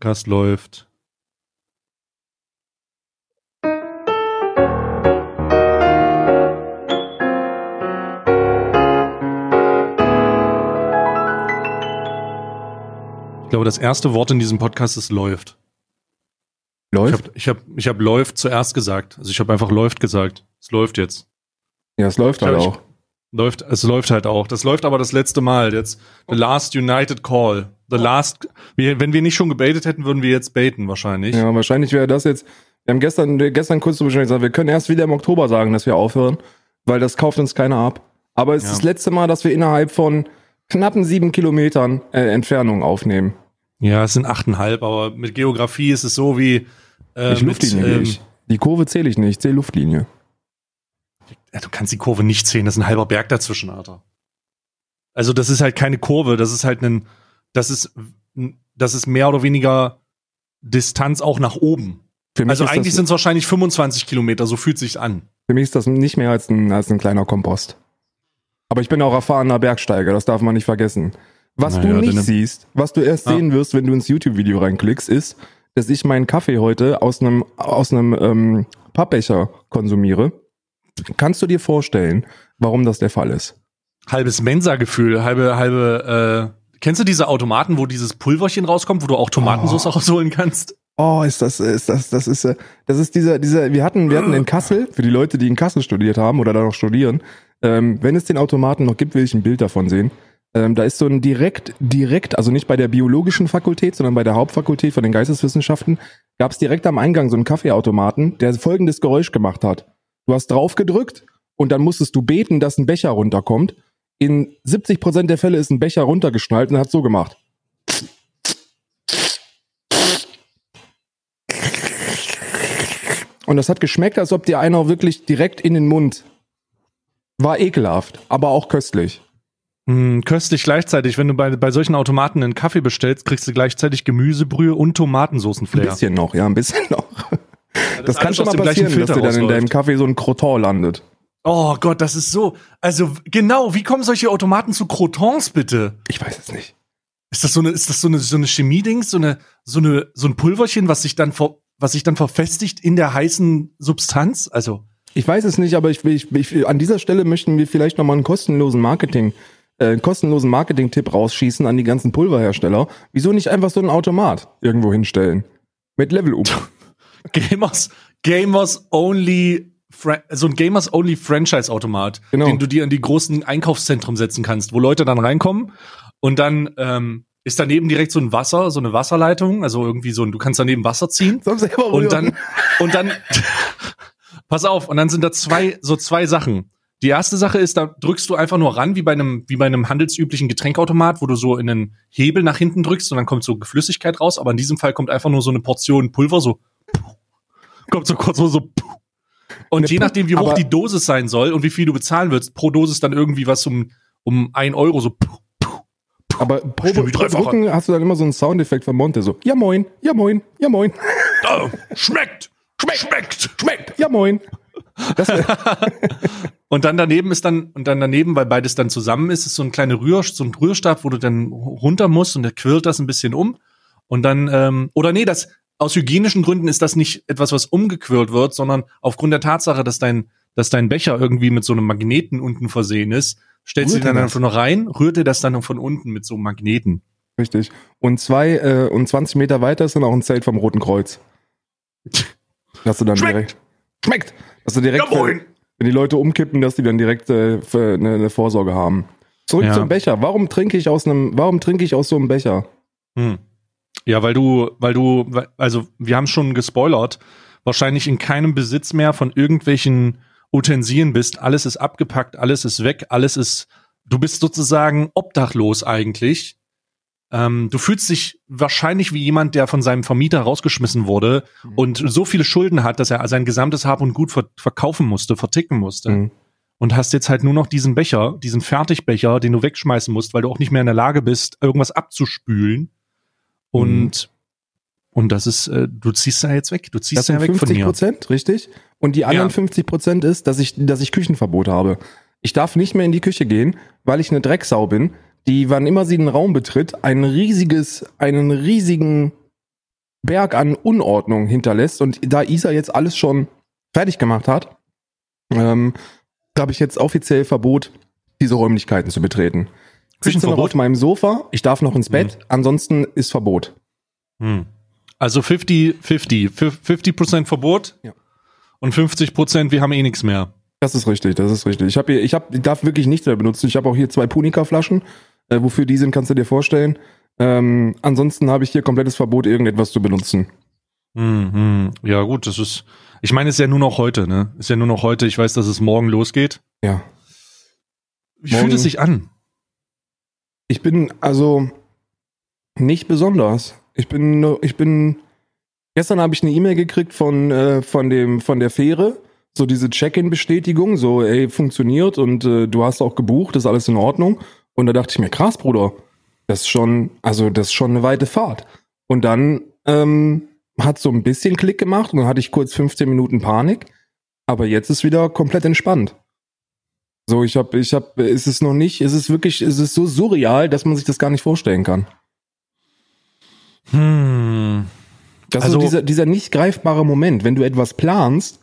Podcast läuft. Ich glaube, das erste Wort in diesem Podcast ist läuft. Läuft? Ich habe ich hab, ich hab läuft zuerst gesagt. Also ich habe einfach läuft gesagt. Es läuft jetzt. ja, es läuft Ich halt auch. Läuft, es läuft halt auch. Das läuft aber das letzte Mal. Jetzt the last United Call. The last. Wir, wenn wir nicht schon gebetet hätten, würden wir jetzt baiten wahrscheinlich. Ja, wahrscheinlich wäre das jetzt. Wir haben gestern, gestern kurz zu Bescheid gesagt, wir können erst wieder im Oktober sagen, dass wir aufhören, weil das kauft uns keiner ab. Aber es Ja. ist das letzte Mal, dass wir innerhalb von knappen sieben Kilometern äh, Entfernung aufnehmen. Ja, es sind achteinhalb, aber mit Geografie ist es so wie äh, ich mit, Luftlinie ähm, nicht. Die Kurve zähle ich nicht, ich zähle Luftlinie. Ja, du kannst die Kurve nicht sehen, das ist ein halber Berg dazwischen, Alter. Also das ist halt keine Kurve, das ist halt ein, das ist, das ist mehr oder weniger Distanz auch nach oben. Für mich Also eigentlich sind es wahrscheinlich 25 Kilometer, so fühlt sich's an. Für mich ist das nicht mehr als ein, als ein kleiner Kompost. Aber ich bin auch erfahrener Bergsteiger, das darf man nicht vergessen. Was Naja, du nicht dann- siehst, was du erst Ja. sehen wirst, wenn du ins YouTube-Video reinklickst, ist, dass ich meinen Kaffee heute aus einem aus einem ähm, Pappbecher konsumiere. Kannst du dir vorstellen, warum das der Fall ist? halbes Mensa-Gefühl, halbe, halbe, äh, kennst du diese Automaten, wo dieses Pulverchen rauskommt, wo du auch Tomatensauce Oh. rausholen kannst? Oh, ist das, ist das, das ist, äh, das ist dieser, dieser, wir hatten, wir hatten in Kassel, für die Leute, die in Kassel studiert haben oder da noch studieren, ähm, wenn es den Automaten noch gibt, will ich ein Bild davon sehen. Ähm, da ist so ein direkt, direkt, also nicht bei der biologischen Fakultät, sondern bei der Hauptfakultät von den Geisteswissenschaften, gab es direkt am Eingang so einen Kaffeeautomaten, der folgendes Geräusch gemacht hat. Du hast drauf gedrückt und dann musstest du beten, dass ein Becher runterkommt. In 70% der Fälle ist ein Becher runtergeschnallt und hat so gemacht. Und das hat geschmeckt, als ob dir einer wirklich direkt in den Mund. War ekelhaft, aber auch köstlich. Hm, köstlich gleichzeitig, wenn du bei, bei solchen Automaten einen Kaffee bestellst, kriegst du gleichzeitig Gemüsebrühe und Ein Tomatensoßenflair. bisschen noch, ja, ein bisschen noch. Das, kann schon mal passieren, dass dir dann in deinem. Kaffee so ein Croton landet. Oh Gott, das ist so. Also genau, wie kommen solche Automaten zu Crotons bitte? Ich weiß es nicht. Ist das so eine, ist das so eine, so eine Chemie-Dings, so eine, so eine, so ein Pulverchen, was sich dann ver, was sich dann verfestigt in der heißen Substanz? Also Ich weiß es nicht, aber ich, ich, ich, an dieser Stelle möchten wir vielleicht nochmal einen kostenlosen Marketing, äh, einen kostenlosen Marketing-Tipp rausschießen an die ganzen Pulverhersteller. Wieso nicht einfach so einen Automat irgendwo hinstellen? Mit Level-Up. Gamers, Gamers Only, so ein Gamers Only Franchise-Automat, Genau. den du dir in die großen Einkaufszentren setzen kannst, wo Leute dann reinkommen und dann ähm, ist daneben direkt so ein Wasser, so eine Wasserleitung, also irgendwie so ein, du kannst daneben Wasser ziehen und dann und dann pass auf und dann sind da zwei so zwei Sachen. Die erste Sache ist, da drückst du einfach nur ran wie bei einem wie bei einem handelsüblichen Getränkautomat, wo du so in einen Hebel nach hinten drückst und dann kommt so Flüssigkeit raus, aber in diesem Fall kommt einfach nur so eine Portion Pulver so kommt so kurz so, und Ne, je nachdem wie hoch die Dosis sein soll und wie viel du bezahlen willst, pro Dosis dann irgendwie was um um ein Euro so Aber pro, pro hast du dann immer so einen Soundeffekt von Monte, so, ja moin, ja moin, ja moin, oh, schmeckt schmeckt schmeckt. schmeckt, ja moin. Und dann daneben ist dann, und dann daneben, weil beides dann zusammen ist, ist so ein kleiner Rühr, so ein Rührstab, wo du dann runter musst und der quirlt das ein bisschen um. Und dann, ähm, oder nee, das, aus hygienischen Gründen ist das nicht etwas, was umgequirlt wird, sondern aufgrund der Tatsache, dass dein, dass dein Becher irgendwie mit so einem Magneten unten versehen ist, stellst du den dann einfach noch rein, rührt dir das dann von unten mit so einem Magneten. richtig. Und zwei äh, und 20 Meter weiter ist dann auch ein Zelt vom Roten Kreuz. Dass du dann Schmeckt. direkt. Schmeckt! Dass du direkt, Ja, moin. wenn die Leute umkippen, dass die dann direkt äh, eine, eine Vorsorge haben. Zurück Ja. zum Becher. Warum trinke ich aus einem, warum trinke ich aus so einem Becher? Hm. Ja, weil du, weil du, also wir haben schon gespoilert, wahrscheinlich in keinem Besitz mehr von irgendwelchen Utensilien bist. Alles ist abgepackt, alles ist weg, alles ist, du bist sozusagen obdachlos eigentlich. Ähm, du fühlst dich wahrscheinlich wie jemand, der von seinem Vermieter rausgeschmissen wurde Mhm. und so viele Schulden hat, dass er sein gesamtes Hab und Gut ver verkaufen musste, verticken musste. Mhm. Und hast jetzt halt nur noch diesen Becher, diesen Fertigbecher, den du wegschmeißen musst, weil du auch nicht mehr in der Lage bist, irgendwas abzuspülen. Und, und das ist, äh, du ziehst da jetzt weg. Du Das ziehst da sind ja weg von 50 mir. Prozent, richtig? Und die anderen Ja. 50 Prozent ist, dass ich, dass ich Küchenverbot habe. Ich darf nicht mehr in die Küche gehen, weil ich eine Drecksau bin, die, wann immer sie den Raum betritt, ein riesiges, einen riesigen Berg an Unordnung hinterlässt. Und da Isa jetzt alles schon fertig gemacht hat, ähm, habe ich jetzt offiziell Verbot, diese Räumlichkeiten zu betreten. Ich sitze noch auf meinem Sofa, ich darf noch ins Bett, hm. ansonsten ist Verbot. Hm. Also 50-50. 50% Verbot ja. und 50% wir haben eh nichts mehr. Das ist richtig, das ist richtig. Ich habe hier, ich habe, ich darf wirklich nichts mehr benutzen. Ich habe auch hier zwei Punika-Flaschen. Äh, wofür die sind, kannst du dir vorstellen. Ähm, ansonsten habe ich hier komplettes Verbot, irgendetwas zu benutzen. Mhm. Ja, gut, das ist. Ich meine, es ist ja nur noch heute, ne? Ist ja nur noch heute. Ich weiß, dass es morgen losgeht. Ja. Wie morgen, fühlt es sich an? Ich bin also nicht besonders. Ich bin, ich bin. Gestern habe ich eine E-Mail gekriegt von äh, von dem von der Fähre so diese Check-in-Bestätigung, so, ey, funktioniert und äh, du hast auch gebucht, ist alles in Ordnung. Und da dachte ich mir, krass, Bruder, das ist schon, also das ist schon eine weite Fahrt. Und dann ähm, hat so ein bisschen Klick gemacht und dann hatte ich kurz 15 Minuten Panik. Aber jetzt ist wieder komplett entspannt. So, ich habe, ich habe, ist es noch nicht, ist es wirklich, ist es so surreal, dass man sich das gar nicht vorstellen kann. Hm. Das also, ist dieser, dieser nicht greifbare Moment, wenn du etwas planst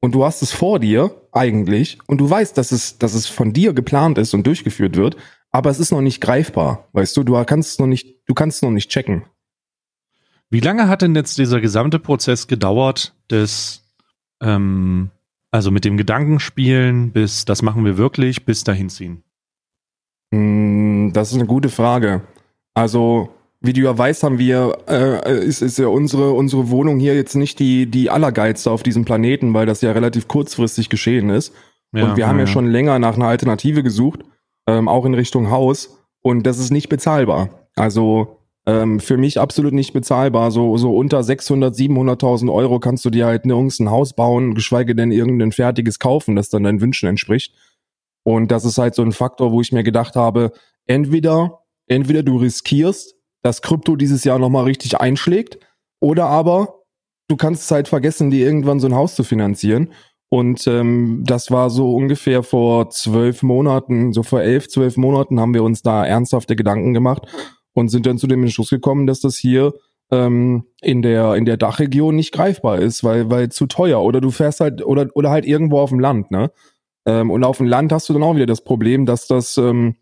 und du hast es vor dir eigentlich und du weißt, dass es, dass es von dir geplant ist und durchgeführt wird, aber es ist noch nicht greifbar, weißt du, du kannst es noch nicht, du kannst es noch nicht checken. Wie lange hat denn jetzt dieser gesamte Prozess gedauert, des, ähm, also mit dem Gedankenspielen bis, das machen wir wirklich, bis dahin ziehen? Hm, das ist eine gute Frage. Also wie du ja weißt, haben wir, äh, ist, ist ja unsere, unsere Wohnung hier jetzt nicht die, die allergeilste auf diesem Planeten, weil das ja relativ kurzfristig geschehen ist. Ja, und wir haben ja, ja schon länger nach einer Alternative gesucht, ähm, auch in Richtung Haus. Und das ist nicht bezahlbar. Also ähm, für mich absolut nicht bezahlbar. So, so unter 600, 700.000 Euro kannst du dir halt nirgends ein Haus bauen, geschweige denn irgendein fertiges kaufen, das dann deinen Wünschen entspricht. Und das ist halt so ein Faktor, wo ich mir gedacht habe, entweder, entweder du riskierst, dass Krypto dieses Jahr nochmal richtig einschlägt. Oder aber du kannst es halt vergessen, dir irgendwann so ein Haus zu finanzieren. Und ähm, das war so ungefähr vor zwölf Monaten, so vor elf, zwölf Monaten haben wir uns da ernsthafte Gedanken gemacht und sind dann zu dem Entschluss gekommen, dass das hier ähm, in der in der Dachregion nicht greifbar ist, weil weil zu teuer oder du fährst halt oder oder halt irgendwo auf dem Land, ne? Ähm, und auf dem Land hast du dann auch wieder das Problem, dass das ähm,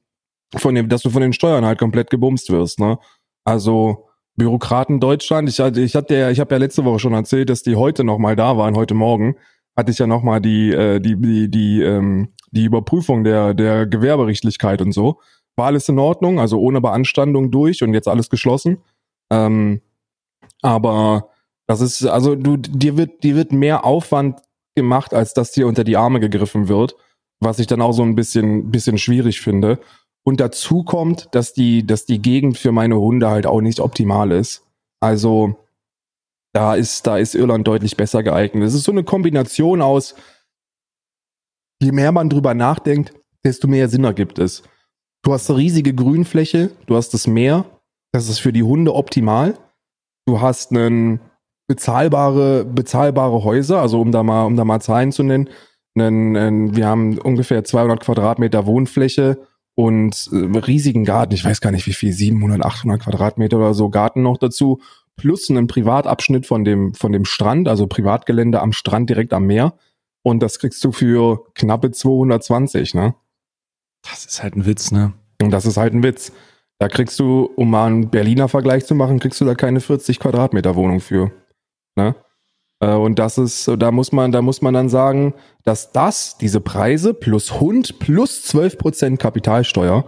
von dem, dass du von den Steuern halt komplett gebumst wirst, ne? Also Bürokraten Deutschland, ich, ich hatte ja, ich habe ja letzte Woche schon erzählt, dass die heute noch mal da waren, heute Morgen hatte ich ja noch mal die äh, die die die ähm, die Überprüfung der der Gewerberichtlichkeit und so. War alles in Ordnung, also ohne Beanstandung durch und jetzt alles geschlossen. Ähm, aber das ist also du dir wird dir wird mehr Aufwand gemacht, als dass dir unter die Arme gegriffen wird, was ich dann auch so ein bisschen bisschen schwierig finde. Und dazu kommt, dass die, dass die Gegend für meine Hunde halt auch nicht optimal ist. Also da ist, da ist Irland deutlich besser geeignet. Es ist so eine Kombination aus, je mehr man drüber nachdenkt, desto mehr Sinn ergibt es. Du hast eine riesige Grünfläche, du hast das Meer, das ist für die Hunde optimal. Du hast einen bezahlbare, bezahlbare Häuser, also um da mal, um da mal Zahlen zu nennen. Einen, einen, wir haben ungefähr 200 Quadratmeter Wohnfläche und äh, riesigen Garten, ich weiß gar nicht wie viel, 700, 800 Quadratmeter oder so Garten noch dazu, plus einen Privatabschnitt von dem, von dem Strand, also Privatgelände am Strand direkt am Meer. Und das kriegst du für knappe 220, ne? Das ist halt ein Witz, ne? Und das ist halt ein Witz. Da kriegst du, um mal einen Berliner Vergleich zu machen, kriegst du da keine 40 Quadratmeter Wohnung für. Ne? Äh, und das ist, da muss man, da muss man dann sagen, dass das, diese Preise plus Hund plus 12% Kapitalsteuer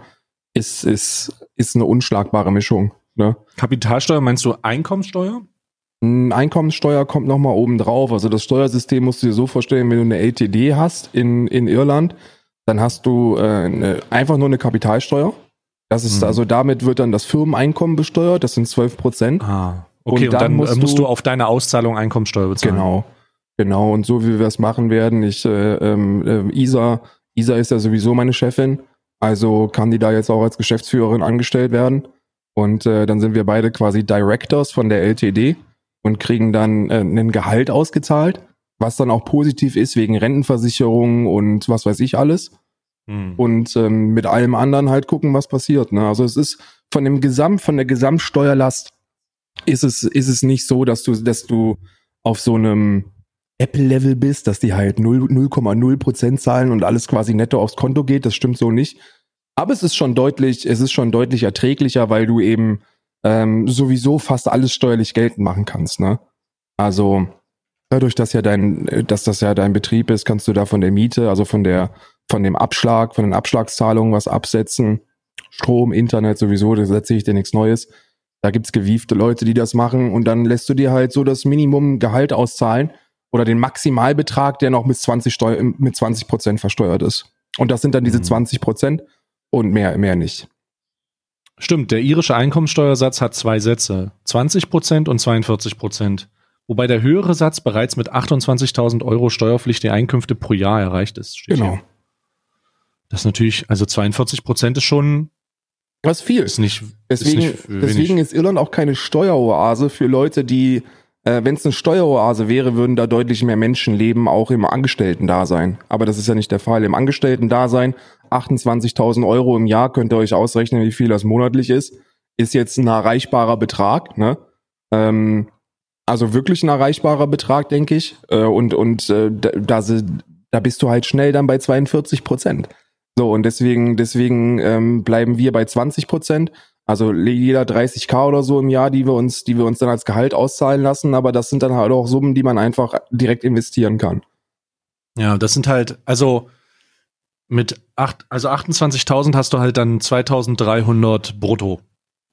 ist, ist, ist eine unschlagbare Mischung. Ne? Kapitalsteuer meinst du Einkommenssteuer? Einkommenssteuer kommt nochmal oben drauf. Also das Steuersystem musst du dir so vorstellen, wenn du eine LTD hast in, in Irland, dann hast du äh, eine, einfach nur eine Kapitalsteuer. Das ist, mhm. also damit wird dann das Firmeneinkommen besteuert, das sind 12 Prozent. Ah. Okay, und, und dann, dann, musst, musst du, du, auf deine Auszahlung Einkommensteuer bezahlen. Genau. Genau, und so wie wir es machen werden, ich, äh, ähm, äh, Isa, Isa ist ja sowieso meine Chefin, also kann die da jetzt auch als Geschäftsführerin angestellt werden. Und äh, dann sind wir beide quasi Directors von der LTD und kriegen dann äh, ein Gehalt ausgezahlt, was dann auch positiv ist wegen Rentenversicherung und was weiß ich alles. Hm. Und ähm, mit allem anderen halt gucken, was passiert. Ne? Also es ist von dem Gesamt, von der Gesamtsteuerlast ist es, ist es nicht so, dass du, dass du auf so einem Apple-Level bist, dass die halt 0,0 Prozent zahlen und alles quasi netto aufs Konto geht. Das stimmt so nicht. Aber es ist schon deutlich, es ist schon deutlich erträglicher, weil du eben ähm, sowieso fast alles steuerlich geltend machen kannst. Ne? Also dadurch, dass ja dein, dass das ja dein Betrieb ist, kannst du da von der Miete, also von der, von dem Abschlag, von den Abschlagszahlungen was absetzen. Strom, Internet sowieso, da setze ich dir nichts Neues. Da gibt's gewiefte Leute, die das machen und dann lässt du dir halt so das Minimum Gehalt auszahlen oder den Maximalbetrag, der noch mit 20 Steu mit 20 Prozent versteuert ist. Und das sind dann diese mhm. 20 Prozent und mehr, mehr nicht. Stimmt, der irische Einkommensteuersatz hat zwei Sätze, 20 Prozent und 42 Prozent, wobei der höhere Satz bereits mit 28.000 Euro steuerpflichtige Einkünfte pro Jahr erreicht ist. Genau. Hier. Das ist natürlich, also 42 Prozent ist schon was viel. Ist nicht, deswegen, ist nicht deswegen ist Irland auch keine Steueroase für Leute, die, äh, wenn es eine Steueroase wäre, würden da deutlich mehr Menschen leben, auch im Angestellten-Dasein. Aber das ist ja nicht der Fall. Im Angestellten-Dasein 28.000 Euro im Jahr könnt ihr euch ausrechnen, wie viel das monatlich ist. Ist jetzt ein erreichbarer Betrag, ne? Ähm, also wirklich ein erreichbarer Betrag, denke ich. Äh, und und äh, da, da bist du halt schnell dann bei 42 Prozent. So, und deswegen, deswegen ähm, bleiben wir bei 20 Prozent. Also jeder 30k oder so im Jahr, die wir uns, die wir uns dann als Gehalt auszahlen lassen, aber das sind dann halt auch Summen, die man einfach direkt investieren kann. Ja, das sind halt, also mit acht, also 28.000 hast du halt dann 2.300 brutto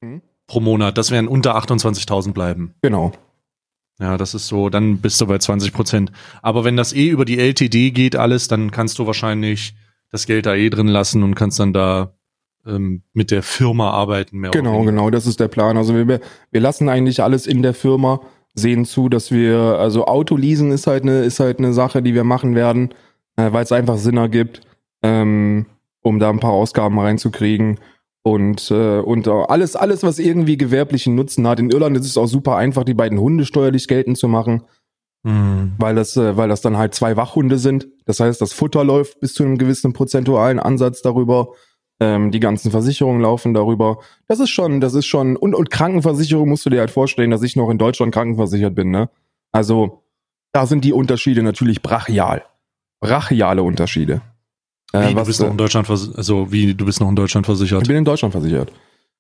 mhm. pro Monat. Das wären unter 28.000 bleiben. Genau. Ja, das ist so, dann bist du bei 20 Prozent. Aber wenn das eh über die LTD geht alles, dann kannst du wahrscheinlich das Geld da eh drin lassen und kannst dann da ähm, mit der Firma arbeiten. Mehr genau, genau, das ist der Plan. Also wir, wir lassen eigentlich alles in der Firma, sehen zu, dass wir, also Autoleasen ist halt eine, ist halt eine Sache, die wir machen werden, äh, weil es einfach Sinn ergibt, ähm, um da ein paar Ausgaben reinzukriegen. Und, äh, und alles, alles, was irgendwie gewerblichen Nutzen hat. In Irland ist es auch super einfach, die beiden Hunde steuerlich geltend zu machen. Mhm. Weil das, äh, weil das dann halt zwei Wachhunde sind. Das heißt, das Futter läuft bis zu einem gewissen prozentualen Ansatz darüber. Ähm, die ganzen Versicherungen laufen darüber. Das ist schon, das ist schon, und, und Krankenversicherung musst du dir halt vorstellen, dass ich noch in Deutschland krankenversichert bin, ne? Also, da sind die Unterschiede natürlich brachial. Brachiale Unterschiede. Äh, wie, was, du bist noch in Deutschland also wie du bist noch in Deutschland versichert? Ich bin in Deutschland versichert.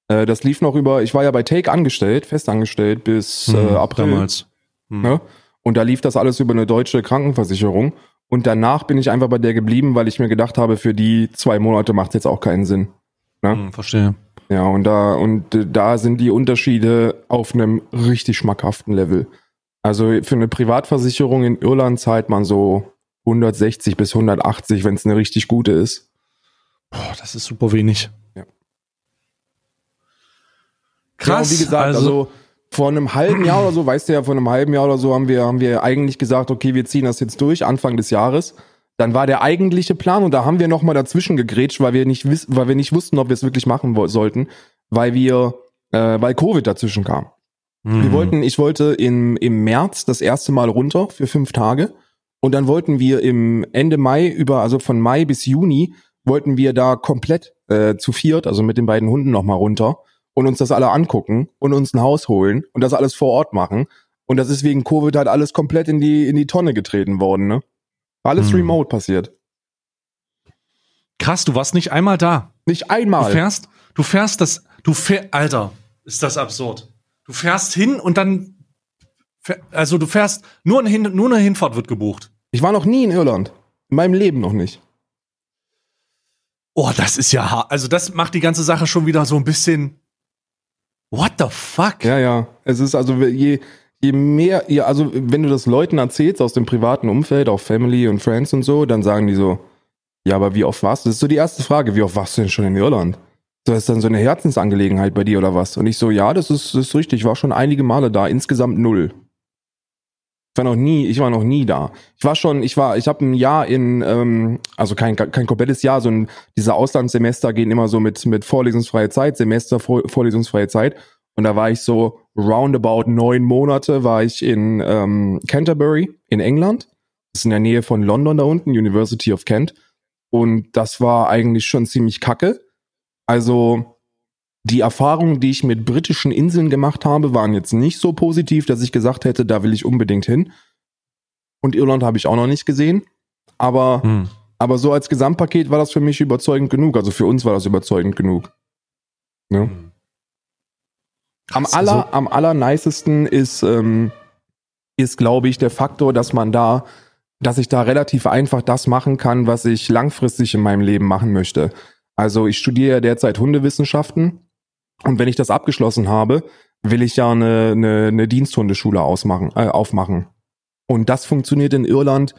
Äh, das lief noch über, ich war ja bei Take angestellt, festangestellt bis hm, äh, April. Damals. Hm. Ne? Und da lief das alles über eine deutsche Krankenversicherung. Und danach bin ich einfach bei der geblieben, weil ich mir gedacht habe, für die zwei Monate macht jetzt auch keinen Sinn. Ne? Hm, verstehe. Ja, und da, und da sind die Unterschiede auf einem richtig schmackhaften Level. Also für eine Privatversicherung in Irland zahlt man so 160 bis 180, wenn es eine richtig gute ist. Boah, das ist super wenig. Ja. Krass. Ja, wie gesagt, also, also vor einem halben Jahr oder so, weißt du ja, vor einem halben Jahr oder so haben wir, haben wir eigentlich gesagt, okay, wir ziehen das jetzt durch, Anfang des Jahres. Dann war der eigentliche Plan und da haben wir nochmal dazwischen gegrätscht, weil wir nicht wiss, weil wir nicht wussten, ob wir es wirklich machen sollten, weil wir, äh, weil Covid dazwischen kam. Mhm. Wir wollten, ich wollte im, im März das erste Mal runter für fünf Tage und dann wollten wir im Ende Mai über, also von Mai bis Juni, wollten wir da komplett äh, zu viert, also mit den beiden Hunden nochmal runter und uns das alle angucken und uns ein Haus holen und das alles vor Ort machen. Und das ist wegen Covid halt alles komplett in die, in die Tonne getreten worden, ne? Alles hm. remote passiert. Krass, du warst nicht einmal da. Nicht einmal. Du fährst, du fährst das, du fährst, Alter, ist das absurd. Du fährst hin und dann, also du fährst, nur, ein nur eine Hinfahrt wird gebucht. Ich war noch nie in Irland. In meinem Leben noch nicht. Oh, das ist ja hart. Also das macht die ganze Sache schon wieder so ein bisschen, What the fuck? Ja, ja. Es ist also je, je mehr, ja, also wenn du das Leuten erzählst aus dem privaten Umfeld, auch Family und Friends und so, dann sagen die so, ja, aber wie oft warst du? Das ist so die erste Frage, wie oft warst du denn schon in Irland? So ist dann so eine Herzensangelegenheit bei dir oder was? Und ich so, ja, das ist, das ist richtig, ich war schon einige Male da, insgesamt null. Ich war noch nie, ich war noch nie da. Ich war schon, ich war, ich habe ein Jahr in, ähm, also kein kein komplettes Jahr, so ein, diese Auslandssemester gehen immer so mit mit vorlesungsfreie Zeit, Semester vor, vorlesungsfreie Zeit. Und da war ich so roundabout neun Monate war ich in ähm, Canterbury in England. Das ist in der Nähe von London da unten, University of Kent. Und das war eigentlich schon ziemlich kacke. Also die Erfahrungen, die ich mit britischen Inseln gemacht habe, waren jetzt nicht so positiv, dass ich gesagt hätte, da will ich unbedingt hin. Und Irland habe ich auch noch nicht gesehen. Aber, hm. aber so als Gesamtpaket war das für mich überzeugend genug. Also für uns war das überzeugend genug. Ja. Hm. Am aller, so. am allernicesten ist, ähm, ist, glaube ich, der Faktor, dass man da, dass ich da relativ einfach das machen kann, was ich langfristig in meinem Leben machen möchte. Also ich studiere ja derzeit Hundewissenschaften und wenn ich das abgeschlossen habe, will ich ja eine, eine, eine Diensthundeschule ausmachen, äh, aufmachen. Und das funktioniert in Irland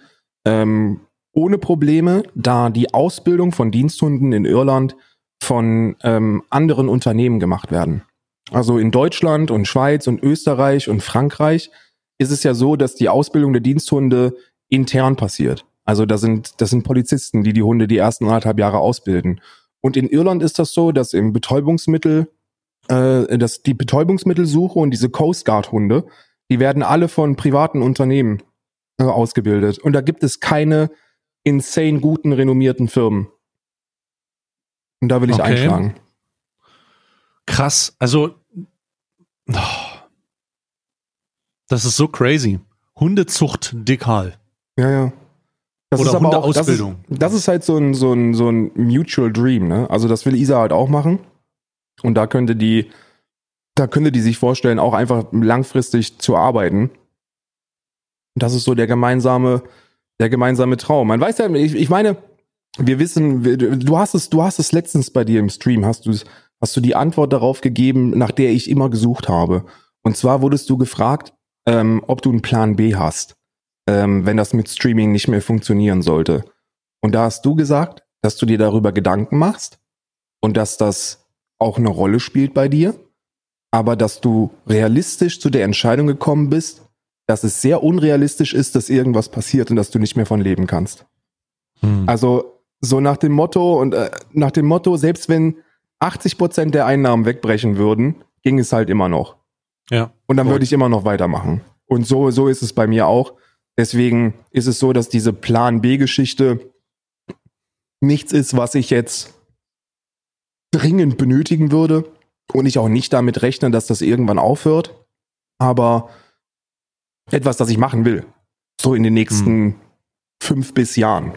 ähm, ohne Probleme, da die Ausbildung von Diensthunden in Irland von ähm, anderen Unternehmen gemacht werden. Also in Deutschland und Schweiz und Österreich und Frankreich ist es ja so, dass die Ausbildung der Diensthunde intern passiert. Also da sind, das sind Polizisten, die die Hunde die ersten anderthalb Jahre ausbilden. Und in Irland ist das so, dass im Betäubungsmittel, äh, dass die Betäubungsmittelsuche und diese Coast Guard Hunde, die werden alle von privaten Unternehmen äh, ausgebildet. Und da gibt es keine insane guten, renommierten Firmen. Und da will ich okay. einschlagen. Krass. Also, oh, das ist so crazy. Hundezucht dekal. Ja, ja. Das Oder ist aber auch, das ist, das ist, halt so ein, so ein, so ein Mutual Dream, ne? Also das will Isa halt auch machen. Und da könnte die, da könnte die sich vorstellen, auch einfach langfristig zu arbeiten. Das ist so der gemeinsame, der gemeinsame Traum. Man weiß ja, ich, ich meine, wir wissen, du hast es, du hast es letztens bei dir im Stream, hast du hast du die Antwort darauf gegeben, nach der ich immer gesucht habe. Und zwar wurdest du gefragt, ähm, ob du einen Plan B hast ähm, wenn das mit Streaming nicht mehr funktionieren sollte. Und da hast du gesagt, dass du dir darüber Gedanken machst und dass das auch eine Rolle spielt bei dir, aber dass du realistisch zu der Entscheidung gekommen bist, dass es sehr unrealistisch ist, dass irgendwas passiert und dass du nicht mehr von leben kannst. Hm. Also so nach dem Motto und äh, nach dem Motto, selbst wenn 80 Prozent der Einnahmen wegbrechen würden, ging es halt immer noch. Ja. Und dann würde ich immer noch weitermachen. Und so, so ist es bei mir auch. Deswegen ist es so, dass diese Plan B-Geschichte nichts ist, was ich jetzt dringend benötigen würde und ich auch nicht damit rechne, dass das irgendwann aufhört. Aber etwas, das ich machen will. So in den nächsten hm. fünf bis Jahren.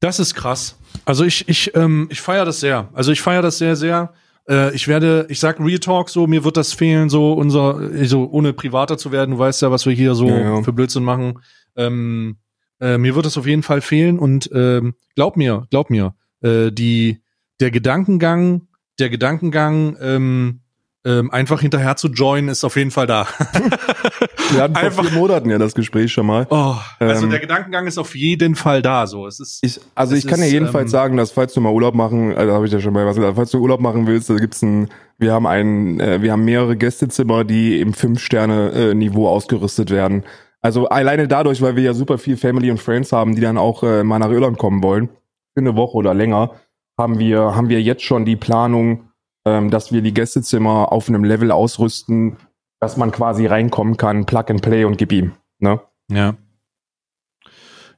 Das ist krass. Also ich, ich, ähm, ich feiere das sehr. Also ich feiere das sehr, sehr. Äh, ich werde, ich sag Real Talk so, mir wird das fehlen, so unser, so ohne privater zu werden, du weißt ja, was wir hier so ja, ja. für Blödsinn machen. Ähm, äh, mir wird das auf jeden Fall fehlen und ähm, glaub mir, glaub mir, äh, die, der Gedankengang, der Gedankengang, ähm, ähm, einfach hinterher zu joinen, ist auf jeden Fall da. Wir hatten vor vier Monaten ja das Gespräch schon mal. Oh, also ähm, der Gedankengang ist auf jeden Fall da. So, es ist. Ich, also ich kann ist, ja jedenfalls ähm, sagen, dass falls du mal Urlaub machen, also habe ich ja schon mal was gesagt, falls du Urlaub machen willst, da gibt's ein, wir haben ein, äh, wir haben mehrere Gästezimmer, die im Fünf-Sterne-Niveau ausgerüstet werden. Also alleine dadurch, weil wir ja super viel Family und Friends haben, die dann auch äh, mal nach Irland kommen wollen, für eine Woche oder länger, haben wir, haben wir jetzt schon die Planung, ähm, dass wir die Gästezimmer auf einem Level ausrüsten, dass man quasi reinkommen kann, Plug and Play und gib ihm. Ne? Ja.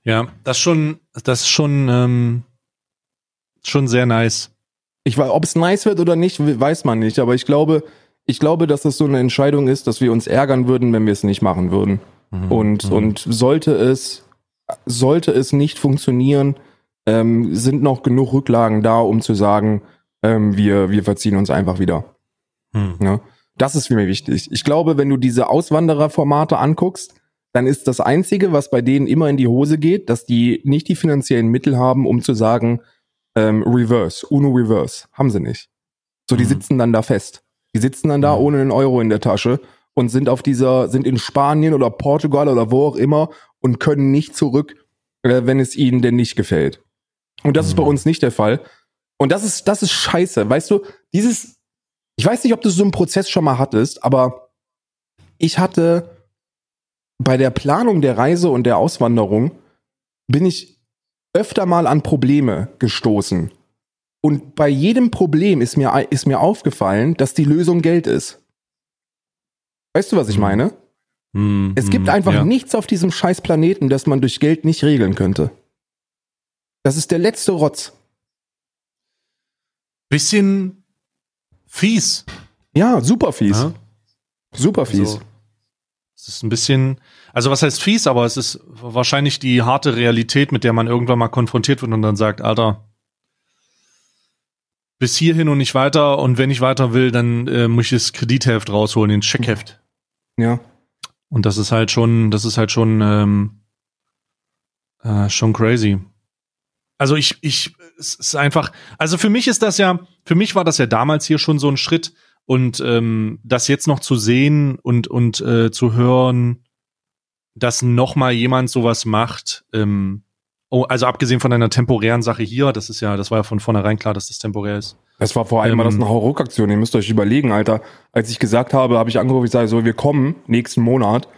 Ja, das schon, das ist schon, ähm, schon sehr nice. Ich weiß, ob es nice wird oder nicht, weiß man nicht, aber ich glaube, ich glaube, dass das so eine Entscheidung ist, dass wir uns ärgern würden, wenn wir es nicht machen würden. Mhm. Und, mhm. und sollte es, sollte es nicht funktionieren, ähm, sind noch genug Rücklagen da, um zu sagen, ähm, wir, wir verziehen uns einfach wieder. Hm. Ja? Das ist für mich wichtig. Ich glaube, wenn du diese Auswandererformate anguckst, dann ist das Einzige, was bei denen immer in die Hose geht, dass die nicht die finanziellen Mittel haben, um zu sagen, ähm, Reverse, UNO Reverse. Haben sie nicht. So, die hm. sitzen dann da fest. Die sitzen dann da hm. ohne einen Euro in der Tasche und sind auf dieser, sind in Spanien oder Portugal oder wo auch immer und können nicht zurück, äh, wenn es ihnen denn nicht gefällt. Und das ist bei hm. uns nicht der Fall. Und das ist, das ist scheiße. Weißt du, dieses, ich weiß nicht, ob du so einen Prozess schon mal hattest, aber ich hatte bei der Planung der Reise und der Auswanderung bin ich öfter mal an Probleme gestoßen. Und bei jedem Problem ist mir, ist mir aufgefallen, dass die Lösung Geld ist. Weißt du, was ich hm. meine? Mm, es gibt mm, einfach ja. nichts auf diesem scheiß Planeten, das man durch Geld nicht regeln könnte. Das ist der letzte Rotz. bisschen fies. Ja, super fies. Ja? Super fies. Also, es ist ein bisschen, also was heißt fies, aber es ist wahrscheinlich die harte Realität, mit der man irgendwann mal konfrontiert wird und dann sagt, Alter, bis hierhin und nicht weiter und wenn ich weiter will, dann äh, muss ich das Kreditheft rausholen, den Scheckheft. Ja. Und das ist halt schon, das ist halt schon, ähm, äh, schon crazy. Also ich, ich, es ist einfach, also für mich ist das ja, für mich war das ja damals hier schon so ein Schritt und ähm, das jetzt noch zu sehen und und äh, zu hören, dass noch mal jemand sowas macht, ähm, oh, also abgesehen von einer temporären Sache hier, das ist ja, das war ja von vornherein klar, dass das temporär ist. Das war vor allem Ähm, mal das eine Hauruck-Aktion. Ihr müsst euch überlegen, Alter. Als ich gesagt habe, habe ich angerufen, ich sage so, wir kommen nächsten Monat.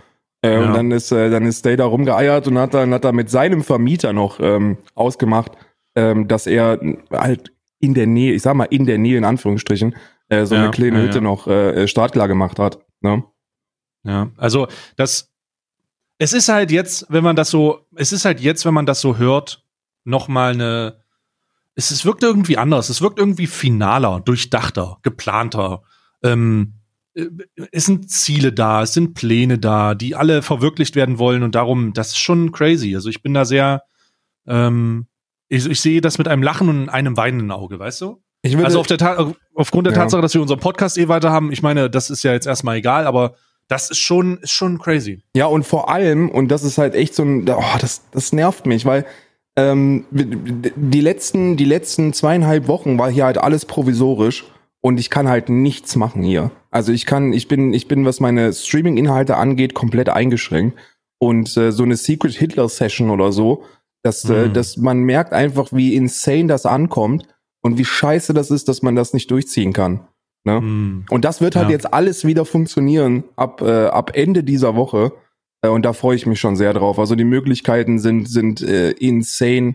Äh, Ja. Und dann ist, äh, dann ist Day da rumgeeiert und hat dann, hat er mit seinem Vermieter noch ähm, ausgemacht, ähm, dass er halt in der Nähe, ich sag mal in der Nähe in Anführungsstrichen, äh, so Ja, eine kleine ja, Hütte noch äh, startklar gemacht hat. Ne? Ja, also das, es ist halt jetzt, wenn man das so, es ist halt jetzt, wenn man das so hört, noch mal eine, es, es wirkt irgendwie anders, es wirkt irgendwie finaler, durchdachter, geplanter. Ähm, äh, es sind Ziele da, es sind Pläne da, die alle verwirklicht werden wollen und darum, das ist schon crazy. Also ich bin da sehr, ähm, ich, ich sehe das mit einem Lachen und einem weinenden Auge, weißt du? Ich würde, Also auf der aufgrund der Ja. Tatsache, dass wir unseren Podcast eh weiter haben, ich meine, das ist ja jetzt erstmal egal, aber das ist schon, ist schon crazy. Ja, und vor allem, und das ist halt echt so ein, oh, das, das nervt mich, weil ähm, die letzten, die letzten zweieinhalb Wochen war hier halt alles provisorisch und ich kann halt nichts machen hier. Also ich kann, ich bin, ich bin, was meine Streaming-Inhalte angeht, komplett eingeschränkt. Und äh, so eine Secret Hitler-Session oder so, dass, äh, Mhm. dass man merkt einfach, wie insane das ankommt und wie scheiße das ist, dass man das nicht durchziehen kann. Ne? Hm. Und das wird halt Ja. jetzt alles wieder funktionieren ab, äh, ab Ende dieser Woche. Äh, und da freue ich mich schon sehr drauf. Also die Möglichkeiten sind, sind äh, insane,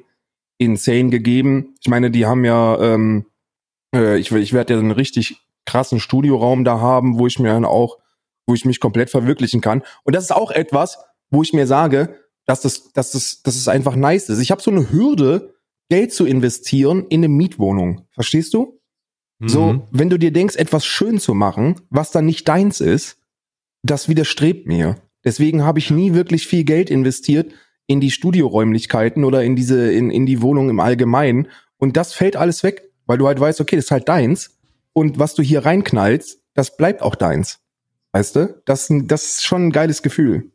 insane gegeben. Ich meine, die haben ja, ähm, äh, ich, ich werde ja einen richtig krassen Studioraum da haben, wo ich mir dann auch, wo ich mich komplett verwirklichen kann. Und das ist auch etwas, wo ich mir sage, dass das, dass das, dass es einfach nice ist. Ich habe so eine Hürde, Geld zu investieren in eine Mietwohnung. Verstehst du? So, Mhm. wenn du dir denkst, etwas schön zu machen, was dann nicht deins ist, das widerstrebt mir. Deswegen habe ich nie wirklich viel Geld investiert in die Studioräumlichkeiten oder in diese, in, in die Wohnung im Allgemeinen. Und das fällt alles weg, weil du halt weißt, okay, das ist halt deins. Und was du hier reinknallst, das bleibt auch deins. Weißt du? Das, das ist schon ein geiles Gefühl.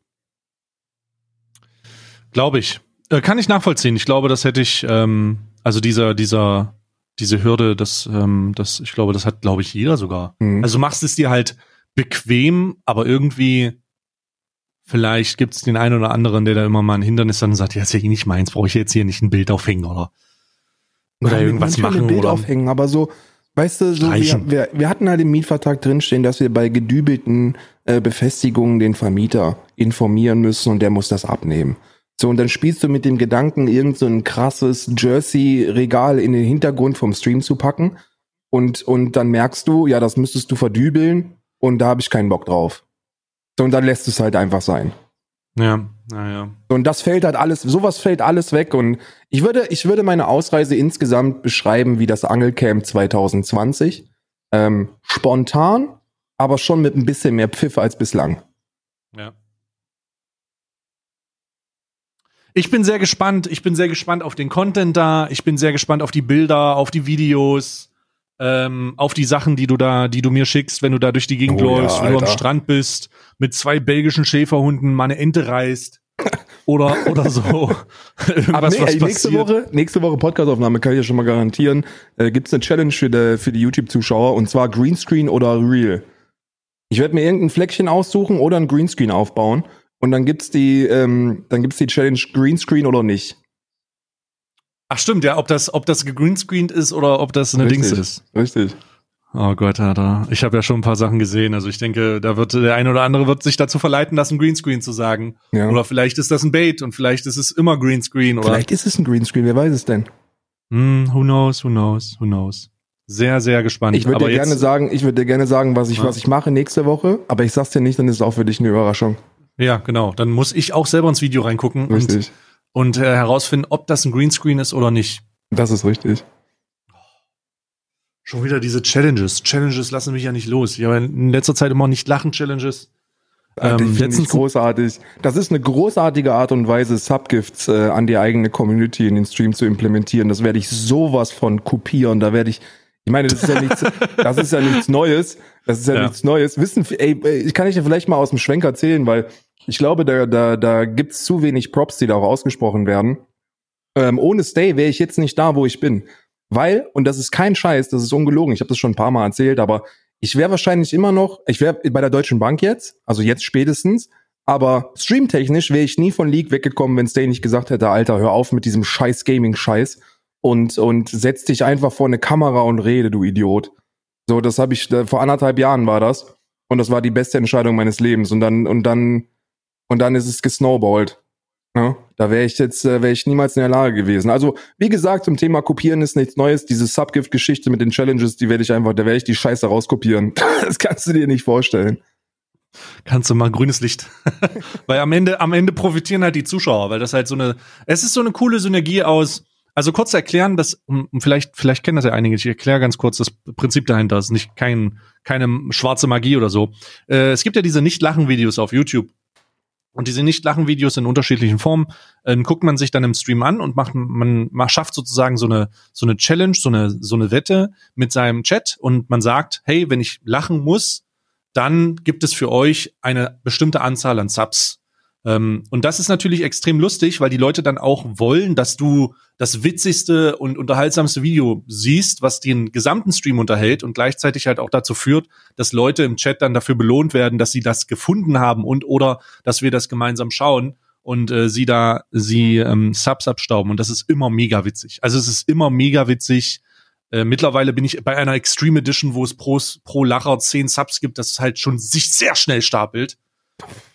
Glaube ich. Äh, kann ich nachvollziehen. Ich glaube, das hätte ich, ähm, also dieser, dieser, diese Hürde, das, ähm, das, ich glaube, das hat, glaube ich, jeder sogar. Mhm. Also machst es dir halt bequem, aber irgendwie, vielleicht gibt es den einen oder anderen, der da immer mal ein Hindernis dann sagt, ja, ist ja eh nicht meins, brauche ich jetzt hier nicht ein Bild aufhängen oder, oder irgendwas machen Ein Bild oder. aufhängen, aber so, weißt du, so wir, wir, wir hatten halt im Mietvertrag drinstehen, dass wir bei gedübelten äh, Befestigungen den Vermieter informieren müssen und der muss das abnehmen. So, und dann spielst du mit dem Gedanken, irgend so ein krasses Jersey-Regal in den Hintergrund vom Stream zu packen. Und, und dann merkst du, ja, das müsstest du verdübeln und da habe ich keinen Bock drauf. So, und dann lässt es halt einfach sein. Ja, naja. Und das fällt halt alles, sowas fällt alles weg. Und ich würde, ich würde meine Ausreise insgesamt beschreiben wie das Angelcamp 2020. Ähm, spontan, aber schon mit ein bisschen mehr Pfiff als bislang. Ja. Ich bin sehr gespannt. Ich bin sehr gespannt auf den Content da. Ich bin sehr gespannt auf die Bilder, auf die Videos, ähm, auf die Sachen, die du da, die du mir schickst, wenn du da durch die Gegend Oh ja, läufst, wenn du am Alter. Strand bist, mit zwei belgischen Schäferhunden mal eine Ente reißt. Oder, oder so. Aber nee, was ey, nächste. Woche, nächste Woche Podcastaufnahme kann ich ja schon mal garantieren. Äh, gibt's eine Challenge für die, für die YouTube-Zuschauer und zwar Greenscreen oder Real. Ich werde mir irgendein Fleckchen aussuchen oder ein Greenscreen aufbauen und dann gibt's die, ähm, dann gibt's die Challenge Greenscreen oder nicht. Ach stimmt, ja, ob das, ob das gegreenscreened ist oder ob das eine Richtig. Dings ist. Richtig. Oh Gott, Alter. Ich habe ja schon ein paar Sachen gesehen. Also ich denke, da wird der eine oder andere wird sich dazu verleiten, das ein Greenscreen zu sagen. Ja. Oder vielleicht ist das ein Bait und vielleicht ist es immer Greenscreen oder Vielleicht ist es ein Greenscreen, wer weiß es denn? hm, who knows, who knows, who knows. Sehr, sehr gespannt. Ich würde dir gerne sagen, ich würde dir gerne sagen, was ich, Ja. was ich mache nächste Woche, aber ich sag's dir nicht, dann ist es auch für dich eine Überraschung. ja, genau. Dann muss ich auch selber ins Video reingucken Richtig. und äh, herausfinden, ob das ein Greenscreen ist oder nicht. Das ist richtig. Schon wieder diese Challenges. Challenges lassen mich ja nicht los. Ich habe in letzter Zeit immer nicht lachen Challenges. Ähm, die finde ich großartig. Das ist eine großartige Art und Weise, Subgifts äh, an die eigene Community in den Stream zu implementieren. Das werde ich sowas von kopieren. Da werde ich, ich meine, das ist ja nichts, das ist ja nichts Neues. Das ist ja, ja. nichts Neues. Wissen, ey, ich kann ich dir vielleicht mal aus dem Schwenk erzählen, weil ich glaube, da, da, da gibt's zu wenig Props, die da auch ausgesprochen werden. Ähm, ohne Stay wäre ich jetzt nicht da, wo ich bin. Weil, und das ist kein Scheiß, das ist ungelogen, ich habe das schon ein paar Mal erzählt, aber ich wäre wahrscheinlich immer noch, ich wäre bei der Deutschen Bank jetzt, also jetzt spätestens, aber streamtechnisch wäre ich nie von League weggekommen, wenn Stay nicht gesagt hätte, Alter, hör auf mit diesem scheiß Gaming-Scheiß und, und setz dich einfach vor eine Kamera und rede, du Idiot. So, das habe ich, vor anderthalb Jahren war das. Und das war die beste Entscheidung meines Lebens. Und dann, und dann, und dann ist es gesnowballt. Ja, da wäre ich jetzt, äh, wäre ich niemals in der Lage gewesen. Also, wie gesagt, zum Thema Kopieren ist nichts Neues. Diese Subgift-Geschichte mit den Challenges, die werde ich einfach, da werde ich die Scheiße rauskopieren. das kannst du dir nicht vorstellen. Kannst du mal grünes Licht. weil am Ende, am Ende profitieren halt die Zuschauer, weil das halt so eine, es ist so eine coole Synergie aus, also kurz erklären, dass, vielleicht, vielleicht kennen das ja einige, ich erkläre ganz kurz das Prinzip dahinter, das ist nicht kein, keine schwarze Magie oder so. Äh, es gibt ja diese Nicht-Lachen-Videos auf YouTube und diese Nicht-Lachen-Videos in unterschiedlichen Formen äh, guckt man sich dann im Stream an und macht, man, man schafft sozusagen so eine, so eine Challenge, so eine, so eine Wette mit seinem Chat und man sagt, hey, wenn ich lachen muss, dann gibt es für euch eine bestimmte Anzahl an Subs ähm, und das ist natürlich extrem lustig, weil die Leute dann auch wollen, dass du das witzigste und unterhaltsamste Video siehst, was den gesamten Stream unterhält und gleichzeitig halt auch dazu führt, dass Leute im Chat dann dafür belohnt werden, dass sie das gefunden haben und oder dass wir das gemeinsam schauen und äh, sie da sie ähm, Subs abstauben und das ist immer mega witzig. Also es ist immer mega witzig. Äh, mittlerweile bin ich bei einer Extreme Edition, wo es pro, pro Lacher zehn Subs gibt, das halt schon sich sehr schnell stapelt.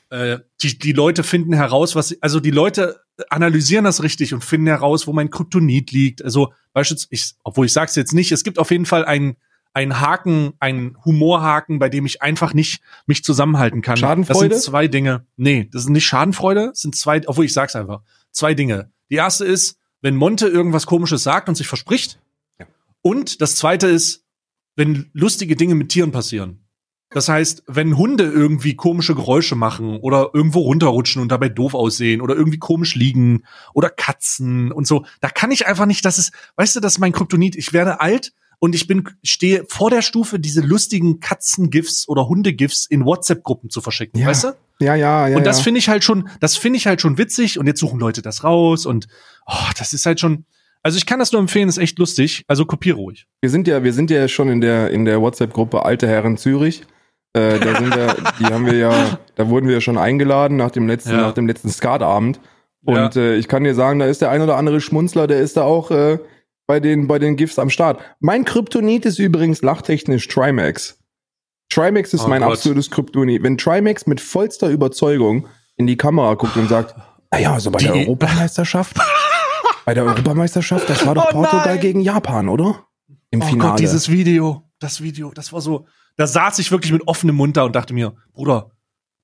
Äh, die, die Leute finden heraus, was, also die Leute analysieren das richtig und finden heraus, wo mein Kryptonit liegt. Also beispielsweise, ich, obwohl ich sag's jetzt nicht, es gibt auf jeden Fall einen einen Haken, einen Humorhaken, bei dem ich einfach nicht mich zusammenhalten kann. Schadenfreude? Das sind zwei Dinge. Nee, das sind nicht Schadenfreude, das sind zwei, obwohl ich sag's einfach. Zwei Dinge. Die erste ist, wenn Monte irgendwas komisches sagt und sich verspricht. Ja. Und das zweite ist, wenn lustige Dinge mit Tieren passieren. Das heißt, wenn Hunde irgendwie komische Geräusche machen oder irgendwo runterrutschen und dabei doof aussehen oder irgendwie komisch liegen oder Katzen und so, da kann ich einfach nicht, das ist, weißt du, das ist mein Kryptonit. Ich werde alt und ich bin, stehe vor der Stufe, diese lustigen Katzen-GIFs oder Hunde-GIFs in WhatsApp-Gruppen zu verschicken, ja. weißt du? Ja, ja, ja. Und das ja. finde ich halt schon, das finde ich halt schon witzig und jetzt suchen Leute das raus und oh, das ist halt schon, also ich kann das nur empfehlen, ist echt lustig. Also kopier ruhig. Wir sind ja, wir sind ja schon in der in der WhatsApp-Gruppe Alte Herren Zürich. Äh, da sind wir, die haben wir ja, da wurden wir ja schon eingeladen nach dem letzten, ja. nach dem letzten Skatabend. Und ja. äh, ich kann dir sagen, da ist der ein oder andere Schmunzler, der ist da auch äh, bei den bei den GIFs am Start. Mein Kryptonit ist übrigens lachtechnisch Trimax. Trimax ist oh mein Gott. absolutes Kryptonit. Wenn Trimax mit vollster Überzeugung in die Kamera guckt und sagt, naja, also bei die der Europameisterschaft, bei der Europameisterschaft, das war doch oh Portugal gegen Japan, oder? Im oh Finale. Gott, dieses Video, das Video, das war so, da saß ich wirklich mit offenem Mund da und dachte mir, Bruder,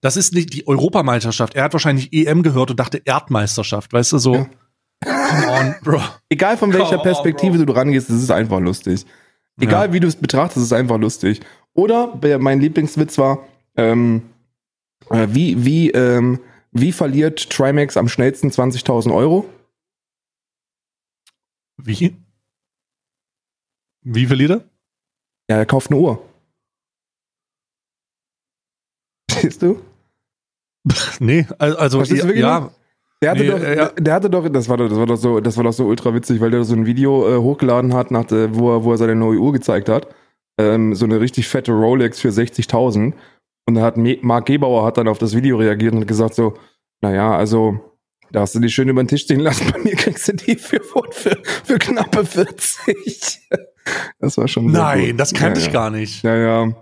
das ist nicht die Europameisterschaft. Er hat wahrscheinlich EM gehört und dachte Erdmeisterschaft, weißt du, so. Ja. Come on, Bro. Egal von welcher Come Perspektive on, du dran gehst, es ist einfach lustig. Egal ja. wie du es betrachtest, es ist einfach lustig. Oder mein Lieblingswitz war, ähm, äh, wie, wie, ähm, wie verliert Trimax am schnellsten 20.000 Euro? Wie? Wie verliert er? Ja, er kauft eine Uhr. Verstehst du? nee, also ja, ja. Der hatte, nee, doch, ja. der hatte doch, das war doch, das war doch so, das war doch so ultra witzig, weil der so ein Video äh, hochgeladen hat, nach der, wo, er, wo er seine neue Uhr gezeigt hat. Ähm, so eine richtig fette Rolex für 60.000. Und da hat Mark Gebauer hat dann auf das Video reagiert und gesagt so, naja, also, da hast du die schön über den Tisch stehen lassen, bei mir kriegst du die für, für, für knappe 40. das war schon Nein, das kannte ja, ich gar nicht. Ja, ja.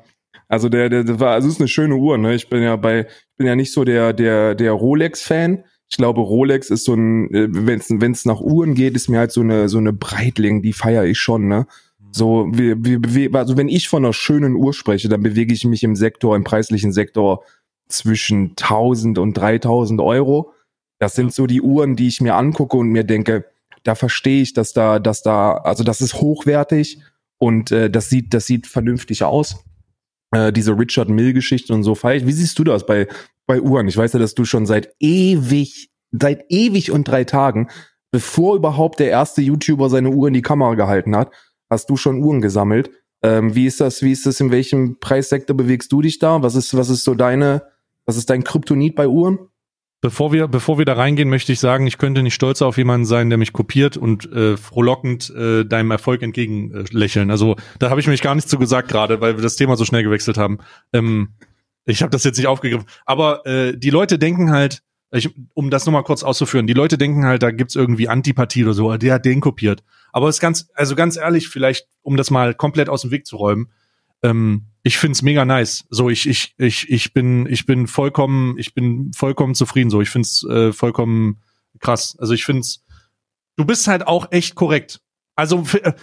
Also der, der, der war, also ist eine schöne Uhr, ne? Ich bin ja bei, ich bin ja nicht so der, der, der Rolex-Fan. Ich glaube, Rolex ist so ein, äh, wenn es nach Uhren geht, ist mir halt so eine so eine Breitling, die feiere ich schon, ne? So, wie, wie, also wenn ich von einer schönen Uhr spreche, dann bewege ich mich im Sektor, im preislichen Sektor zwischen 1000 und 3000 Euro. Das sind so die Uhren, die ich mir angucke und mir denke, da verstehe ich, dass da, dass da, also das ist hochwertig Und äh, das sieht, das sieht vernünftig aus. Äh, diese Richard Mill-Geschichte und so feier Wie siehst du das bei, bei Uhren? Ich weiß ja, dass du schon seit ewig, seit ewig und drei Tagen, bevor überhaupt der erste YouTuber seine Uhr in die Kamera gehalten hat, hast du schon Uhren gesammelt. Ähm, wie ist das, wie ist das, in welchem Preissektor bewegst du dich da? Was ist, was ist so deine, was ist dein Kryptonit bei Uhren? Bevor wir, bevor wir da reingehen, möchte ich sagen, ich könnte nicht stolzer auf jemanden sein, der mich kopiert und äh, frohlockend äh, deinem Erfolg entgegen äh. Also da habe ich mich gar nicht zu gesagt gerade, weil wir das Thema so schnell gewechselt haben. Ähm, ich habe das jetzt nicht aufgegriffen. Aber äh, die Leute denken halt, ich, um das nochmal kurz auszuführen, die Leute denken halt, da gibt's irgendwie Antipathie oder so, der hat den kopiert. Aber es ist ganz, also ganz ehrlich, vielleicht, um das mal komplett aus dem Weg zu räumen, ähm, ich find's mega nice. So, ich, ich, ich, ich bin, ich bin vollkommen, ich bin vollkommen zufrieden. So, ich find's äh, vollkommen krass. Also ich find's, du bist halt auch echt korrekt. Also, äh,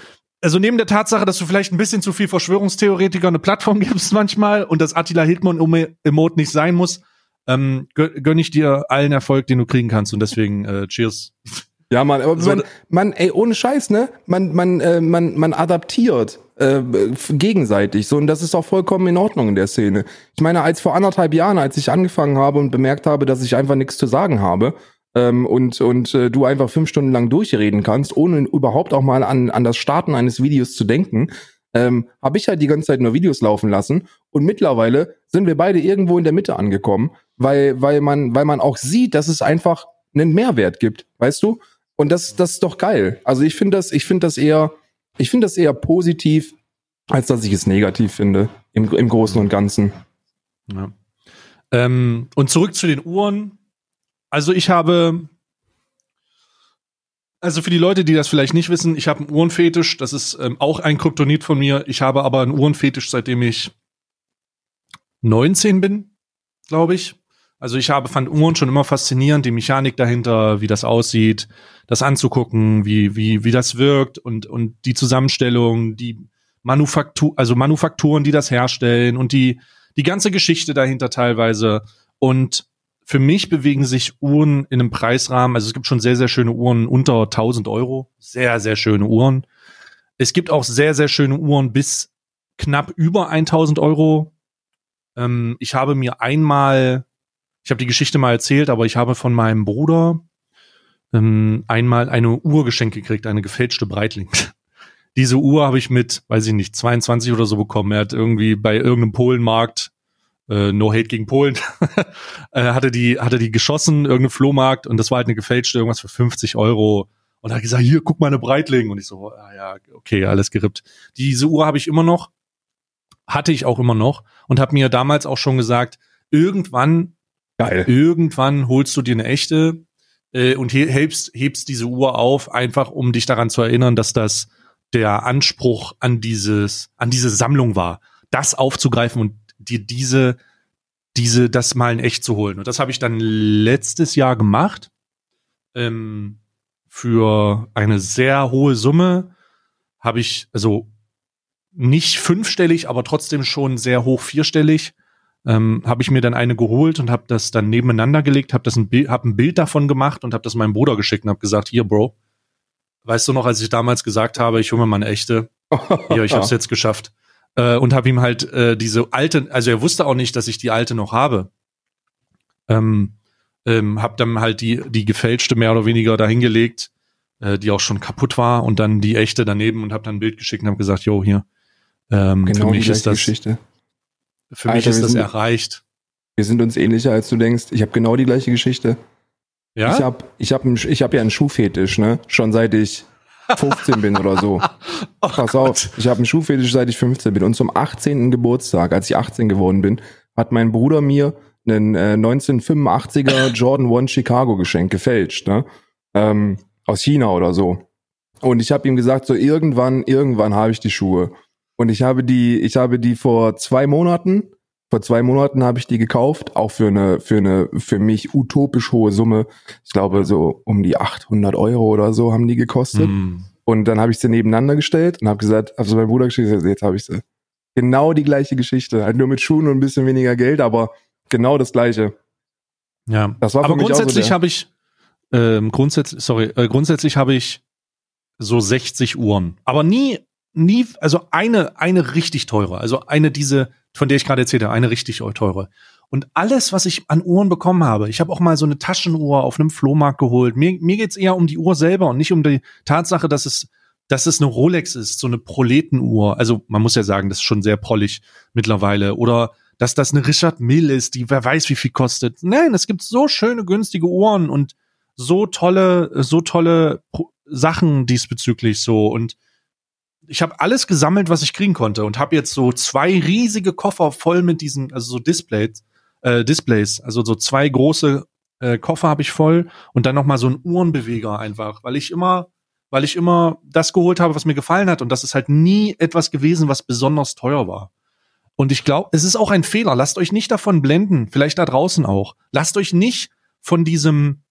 also neben der Tatsache, dass du vielleicht ein bisschen zu viel Verschwörungstheoretiker eine Plattform gibst manchmal und dass Attila Hildmann um Emote nicht sein muss, ähm, gönn ich dir allen Erfolg, den du kriegen kannst und deswegen äh, Cheers. Ja, man, aber so, man, man, ey, ohne Scheiß, ne? Man, man, äh, man, man adaptiert äh, gegenseitig. So, und das ist auch vollkommen in Ordnung in der Szene. Ich meine, als vor anderthalb Jahren, als ich angefangen habe und bemerkt habe, dass ich einfach nichts zu sagen habe, ähm, und, und äh, du einfach fünf Stunden lang durchreden kannst, ohne überhaupt auch mal an, an das Starten eines Videos zu denken, ähm, habe ich halt die ganze Zeit nur Videos laufen lassen. Und mittlerweile sind wir beide irgendwo in der Mitte angekommen, weil, weil, man, weil man auch sieht, dass es einfach einen Mehrwert gibt, weißt du? Und das, das ist doch geil. Also ich finde das, ich finde das eher, ich finde das eher positiv, als dass ich es negativ finde, im, im Großen und Ganzen. Ja. Ähm, und zurück zu den Uhren. Also ich habe, also für die Leute, die das vielleicht nicht wissen, ich habe einen Uhrenfetisch. Das ist ähm, auch ein Kryptonit von mir. Ich habe aber einen Uhrenfetisch, seitdem ich 19 bin, glaube ich. Also ich habe fand Uhren schon immer faszinierend, die Mechanik dahinter, wie das aussieht, das anzugucken, wie wie wie das wirkt und und die Zusammenstellung, die Manufaktur, also Manufakturen, die das herstellen und die die ganze Geschichte dahinter teilweise und für mich bewegen sich Uhren in einem Preisrahmen, also es gibt schon sehr, sehr schöne Uhren unter 1000 Euro, sehr, sehr schöne Uhren. Es gibt auch sehr, sehr schöne Uhren bis knapp über 1000 Euro. Ähm, ich habe mir einmal ich habe die Geschichte mal erzählt, aber ich habe von meinem Bruder ähm, einmal eine Uhr geschenkt gekriegt, eine gefälschte Breitling. Diese Uhr habe ich mit, weiß ich nicht, 22 oder so bekommen. Er hat irgendwie bei irgendeinem Polenmarkt, äh, no hate gegen Polen, äh, hatte die, hatte die geschossen, irgendein Flohmarkt und das war halt eine gefälschte, irgendwas für 50 Euro. Und er hat gesagt, hier, guck mal eine Breitling. Und ich so, ah, ja, okay, alles gerippt. Diese Uhr habe ich immer noch, hatte ich auch immer noch und habe mir damals auch schon gesagt, irgendwann Geil. Irgendwann holst du dir eine echte äh, und he hebst, hebst diese Uhr auf, einfach um dich daran zu erinnern, dass das der Anspruch an dieses, an diese Sammlung war, das aufzugreifen und dir diese, diese, das mal in echt zu holen. Und das habe ich dann letztes Jahr gemacht. Ähm, für eine sehr hohe Summe habe ich, also nicht fünfstellig, aber trotzdem schon sehr hoch vierstellig, ähm, habe ich mir dann eine geholt und habe das dann nebeneinander gelegt, habe das ein, Bild, hab ein Bild davon gemacht und habe das meinem Bruder geschickt und habe gesagt, hier, Bro, weißt du noch, als ich damals gesagt habe, ich hole mir mal eine echte, hier, ich habe es jetzt geschafft. Äh, und habe ihm halt äh, diese alte, also er wusste auch nicht, dass ich die alte noch habe. Ähm, ähm, hab dann halt die die gefälschte mehr oder weniger dahingelegt, äh, die auch schon kaputt war und dann die echte daneben und habe dann ein Bild geschickt und habe gesagt, jo hier, ähm, genau für mich ist das Geschichte. Für Alter, mich ist das sind, erreicht. Wir sind uns ähnlicher, als du denkst. Ich habe genau die gleiche Geschichte. Ja? Ich habe ich hab, ich hab ja einen Schuhfetisch, ne? Schon seit ich 15 bin oder so. oh Pass Gott. auf, ich habe einen Schuhfetisch, seit ich 15 bin. Und zum 18. Geburtstag, als ich 18 geworden bin, hat mein Bruder mir einen äh, 1985er Jordan One Chicago geschenkt, gefälscht, ne? Ähm, aus China oder so. Und ich habe ihm gesagt, so irgendwann, irgendwann habe ich die Schuhe. Und ich habe die, ich habe die vor zwei Monaten, vor zwei Monaten habe ich die gekauft, auch für eine, für eine, für mich utopisch hohe Summe. Ich glaube, so um die 800 Euro oder so haben die gekostet. Mm. Und dann habe ich sie nebeneinander gestellt und habe gesagt, also mein Bruder geschickt, jetzt habe ich sie. Genau die gleiche Geschichte, halt nur mit Schuhen und ein bisschen weniger Geld, aber genau das gleiche. Ja, das war aber grundsätzlich so habe ich, ähm, grundsätzlich, sorry, äh, grundsätzlich habe ich so 60 Uhren, aber nie nie, also eine, eine richtig teure, also eine diese, von der ich gerade erzählte, eine richtig teure. Und alles, was ich an Uhren bekommen habe, ich habe auch mal so eine Taschenuhr auf einem Flohmarkt geholt. Mir, mir geht's eher um die Uhr selber und nicht um die Tatsache, dass es, dass es eine Rolex ist, so eine Proletenuhr. Also man muss ja sagen, das ist schon sehr prollig mittlerweile. Oder dass das eine Richard Mill ist, die wer weiß, wie viel kostet. Nein, es gibt so schöne, günstige Uhren und so tolle, so tolle Sachen diesbezüglich so. Und ich habe alles gesammelt, was ich kriegen konnte und habe jetzt so zwei riesige Koffer voll mit diesen, also so Displays, äh, Displays, also so zwei große äh, Koffer habe ich voll und dann noch mal so ein Uhrenbeweger einfach, weil ich immer, weil ich immer das geholt habe, was mir gefallen hat und das ist halt nie etwas gewesen, was besonders teuer war. Und ich glaube, es ist auch ein Fehler. Lasst euch nicht davon blenden, vielleicht da draußen auch. Lasst euch nicht von diesem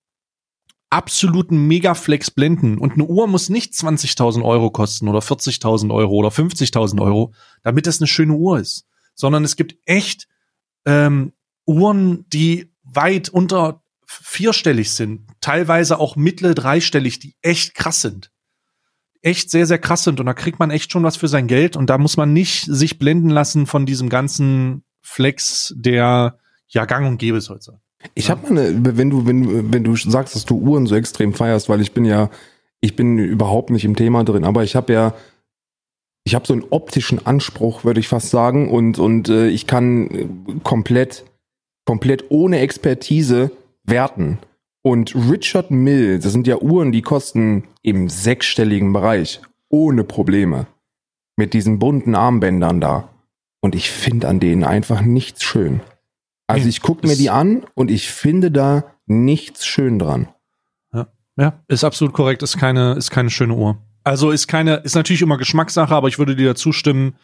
absoluten Megaflex blenden. Und eine Uhr muss nicht 20.000 Euro kosten oder 40.000 Euro oder 50.000 Euro, damit das eine schöne Uhr ist. Sondern es gibt echt ähm, Uhren, die weit unter vierstellig sind, teilweise auch mittel dreistellig, die echt krass sind. Echt sehr, sehr krass sind. Und da kriegt man echt schon was für sein Geld. Und da muss man nicht sich blenden lassen von diesem ganzen Flex, der ja gang und gäbe ist heute. Ich habe mal eine, wenn du, wenn, wenn du sagst, dass du Uhren so extrem feierst, weil ich bin ja, ich bin überhaupt nicht im Thema drin, aber ich habe ja, ich habe so einen optischen Anspruch, würde ich fast sagen, und, und äh, ich kann komplett, komplett ohne Expertise werten. Und Richard Mill, das sind ja Uhren, die kosten im sechsstelligen Bereich, ohne Probleme. Mit diesen bunten Armbändern da. Und ich finde an denen einfach nichts schön. Also ich gucke mir die an und ich finde da nichts schön dran. Ja, ja, ist absolut korrekt. Ist keine, ist keine schöne Uhr. Also ist keine, ist natürlich immer Geschmackssache, aber ich würde dir dazu stimmen.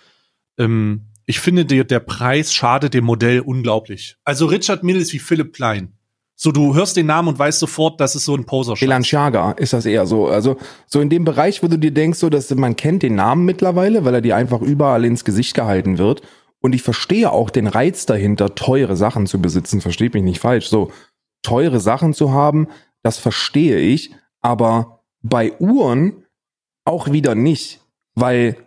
Ähm, ich finde, der, der Preis schadet dem Modell unglaublich. Also Richard Mill ist wie Philipp Klein. So, du hörst den Namen und weißt sofort, das ist so ein poser Balenciaga ist das eher so. Also, so in dem Bereich, wo du dir denkst, so, dass man kennt den Namen mittlerweile, weil er dir einfach überall ins Gesicht gehalten wird. Und ich verstehe auch den Reiz dahinter, teure Sachen zu besitzen. Versteht mich nicht falsch. So, teure Sachen zu haben, das verstehe ich. Aber bei Uhren auch wieder nicht. Weil,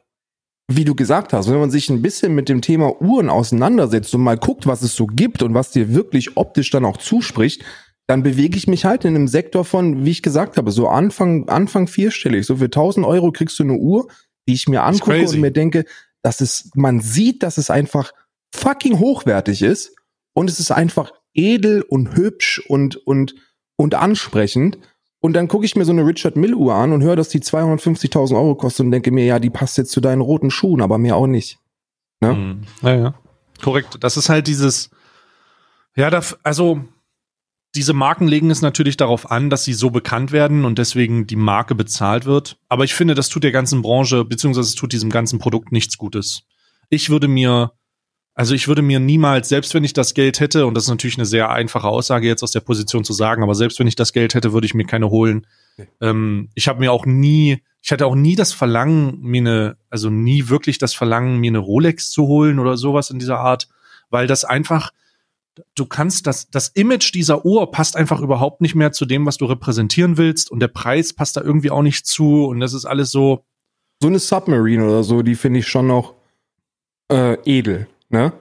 wie du gesagt hast, wenn man sich ein bisschen mit dem Thema Uhren auseinandersetzt und mal guckt, was es so gibt und was dir wirklich optisch dann auch zuspricht, dann bewege ich mich halt in einem Sektor von, wie ich gesagt habe, so Anfang, Anfang vierstellig. So für 1000 Euro kriegst du eine Uhr, die ich mir angucke und mir denke, dass es, man sieht, dass es einfach fucking hochwertig ist und es ist einfach edel und hübsch und, und, und ansprechend. Und dann gucke ich mir so eine Richard Mill Uhr an und höre, dass die 250.000 Euro kostet und denke mir, ja, die passt jetzt zu deinen roten Schuhen, aber mehr auch nicht. Ne? Mhm. Ja, ja. Korrekt. Das ist halt dieses, ja, da, also diese Marken legen es natürlich darauf an, dass sie so bekannt werden und deswegen die Marke bezahlt wird. Aber ich finde, das tut der ganzen Branche, beziehungsweise es tut diesem ganzen Produkt nichts Gutes. Ich würde mir, also ich würde mir niemals, selbst wenn ich das Geld hätte, und das ist natürlich eine sehr einfache Aussage jetzt aus der Position zu sagen, aber selbst wenn ich das Geld hätte, würde ich mir keine holen. Okay. Ähm, ich habe mir auch nie, ich hatte auch nie das Verlangen, mir eine, also nie wirklich das Verlangen, mir eine Rolex zu holen oder sowas in dieser Art, weil das einfach, du kannst das, das Image dieser Uhr passt einfach überhaupt nicht mehr zu dem, was du repräsentieren willst und der Preis passt da irgendwie auch nicht zu und das ist alles so. So eine Submarine oder so, die finde ich schon noch äh, edel, ne?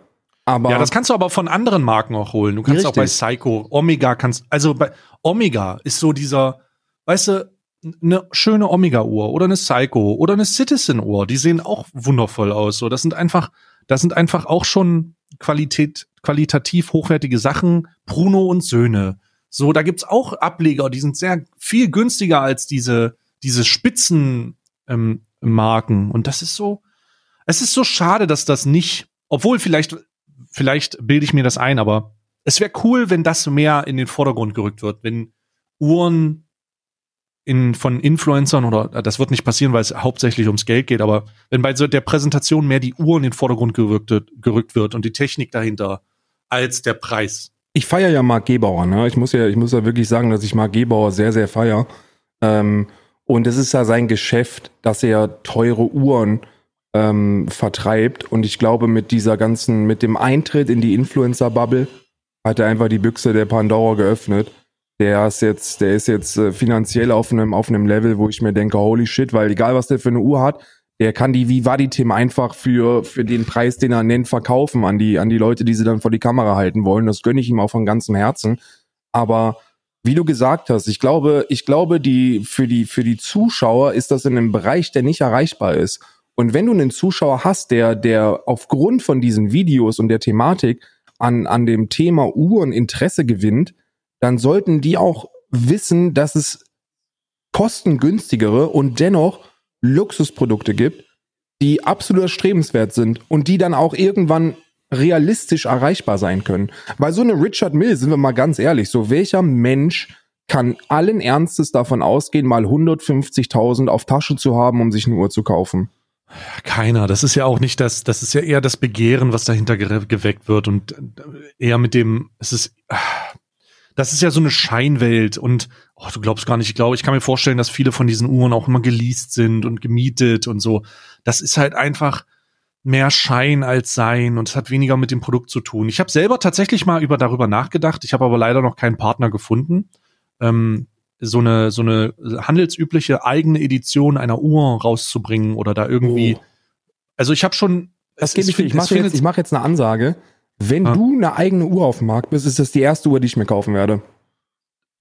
Aber ja, das kannst du aber von anderen Marken auch holen. Du kannst richtig. auch bei Psycho, Omega kannst, also bei Omega ist so dieser, weißt du, eine schöne Omega-Uhr oder eine Psycho oder eine Citizen-Uhr, die sehen auch wundervoll aus. So, das sind einfach, das sind einfach auch schon Qualität, qualitativ hochwertige Sachen, Bruno und Söhne. So, da gibt's auch Ableger, die sind sehr viel günstiger als diese, diese Spitzenmarken. Ähm, und das ist so, es ist so schade, dass das nicht, obwohl vielleicht, vielleicht bilde ich mir das ein, aber es wäre cool, wenn das mehr in den Vordergrund gerückt wird, wenn Uhren in, von Influencern oder das wird nicht passieren, weil es hauptsächlich ums Geld geht, aber wenn bei so der Präsentation mehr die Uhr in den Vordergrund gerückt, gerückt wird und die Technik dahinter als der Preis. Ich feiere ja Marc Gebauer, ne? Ich muss ja, ich muss ja wirklich sagen, dass ich Marc Gebauer sehr, sehr feier. Ähm, und es ist ja sein Geschäft, dass er teure Uhren ähm, vertreibt. Und ich glaube, mit dieser ganzen, mit dem Eintritt in die Influencer-Bubble hat er einfach die Büchse der Pandora geöffnet der ist jetzt, der ist jetzt äh, finanziell auf einem, auf einem Level, wo ich mir denke, holy shit, weil egal was der für eine Uhr hat, der kann die Vivaldi-Tim einfach für, für den Preis, den er nennt, verkaufen an die, an die Leute, die sie dann vor die Kamera halten wollen. Das gönne ich ihm auch von ganzem Herzen. Aber wie du gesagt hast, ich glaube, ich glaube, die, für die, für die Zuschauer ist das in einem Bereich, der nicht erreichbar ist. Und wenn du einen Zuschauer hast, der, der aufgrund von diesen Videos und der Thematik an, an dem Thema Uhren Interesse gewinnt, dann sollten die auch wissen, dass es kostengünstigere und dennoch Luxusprodukte gibt, die absolut erstrebenswert sind und die dann auch irgendwann realistisch erreichbar sein können. Weil so eine Richard Mill, sind wir mal ganz ehrlich, so welcher Mensch kann allen Ernstes davon ausgehen, mal 150.000 auf Tasche zu haben, um sich eine Uhr zu kaufen? Keiner. Das ist ja auch nicht das, das ist ja eher das Begehren, was dahinter geweckt wird und eher mit dem, es ist, das ist ja so eine Scheinwelt und oh, du glaubst gar nicht, ich glaube, ich kann mir vorstellen, dass viele von diesen Uhren auch immer geleast sind und gemietet und so. Das ist halt einfach mehr Schein als Sein und es hat weniger mit dem Produkt zu tun. Ich habe selber tatsächlich mal über darüber nachgedacht, ich habe aber leider noch keinen Partner gefunden. Ähm, so eine so eine handelsübliche eigene Edition einer Uhr rauszubringen oder da irgendwie. Oh. Also ich habe schon. Das geht nicht. Ich mache jetzt, ich mach jetzt eine Ansage. Wenn ah. du eine eigene Uhr auf dem Markt bist, ist das die erste Uhr, die ich mir kaufen werde.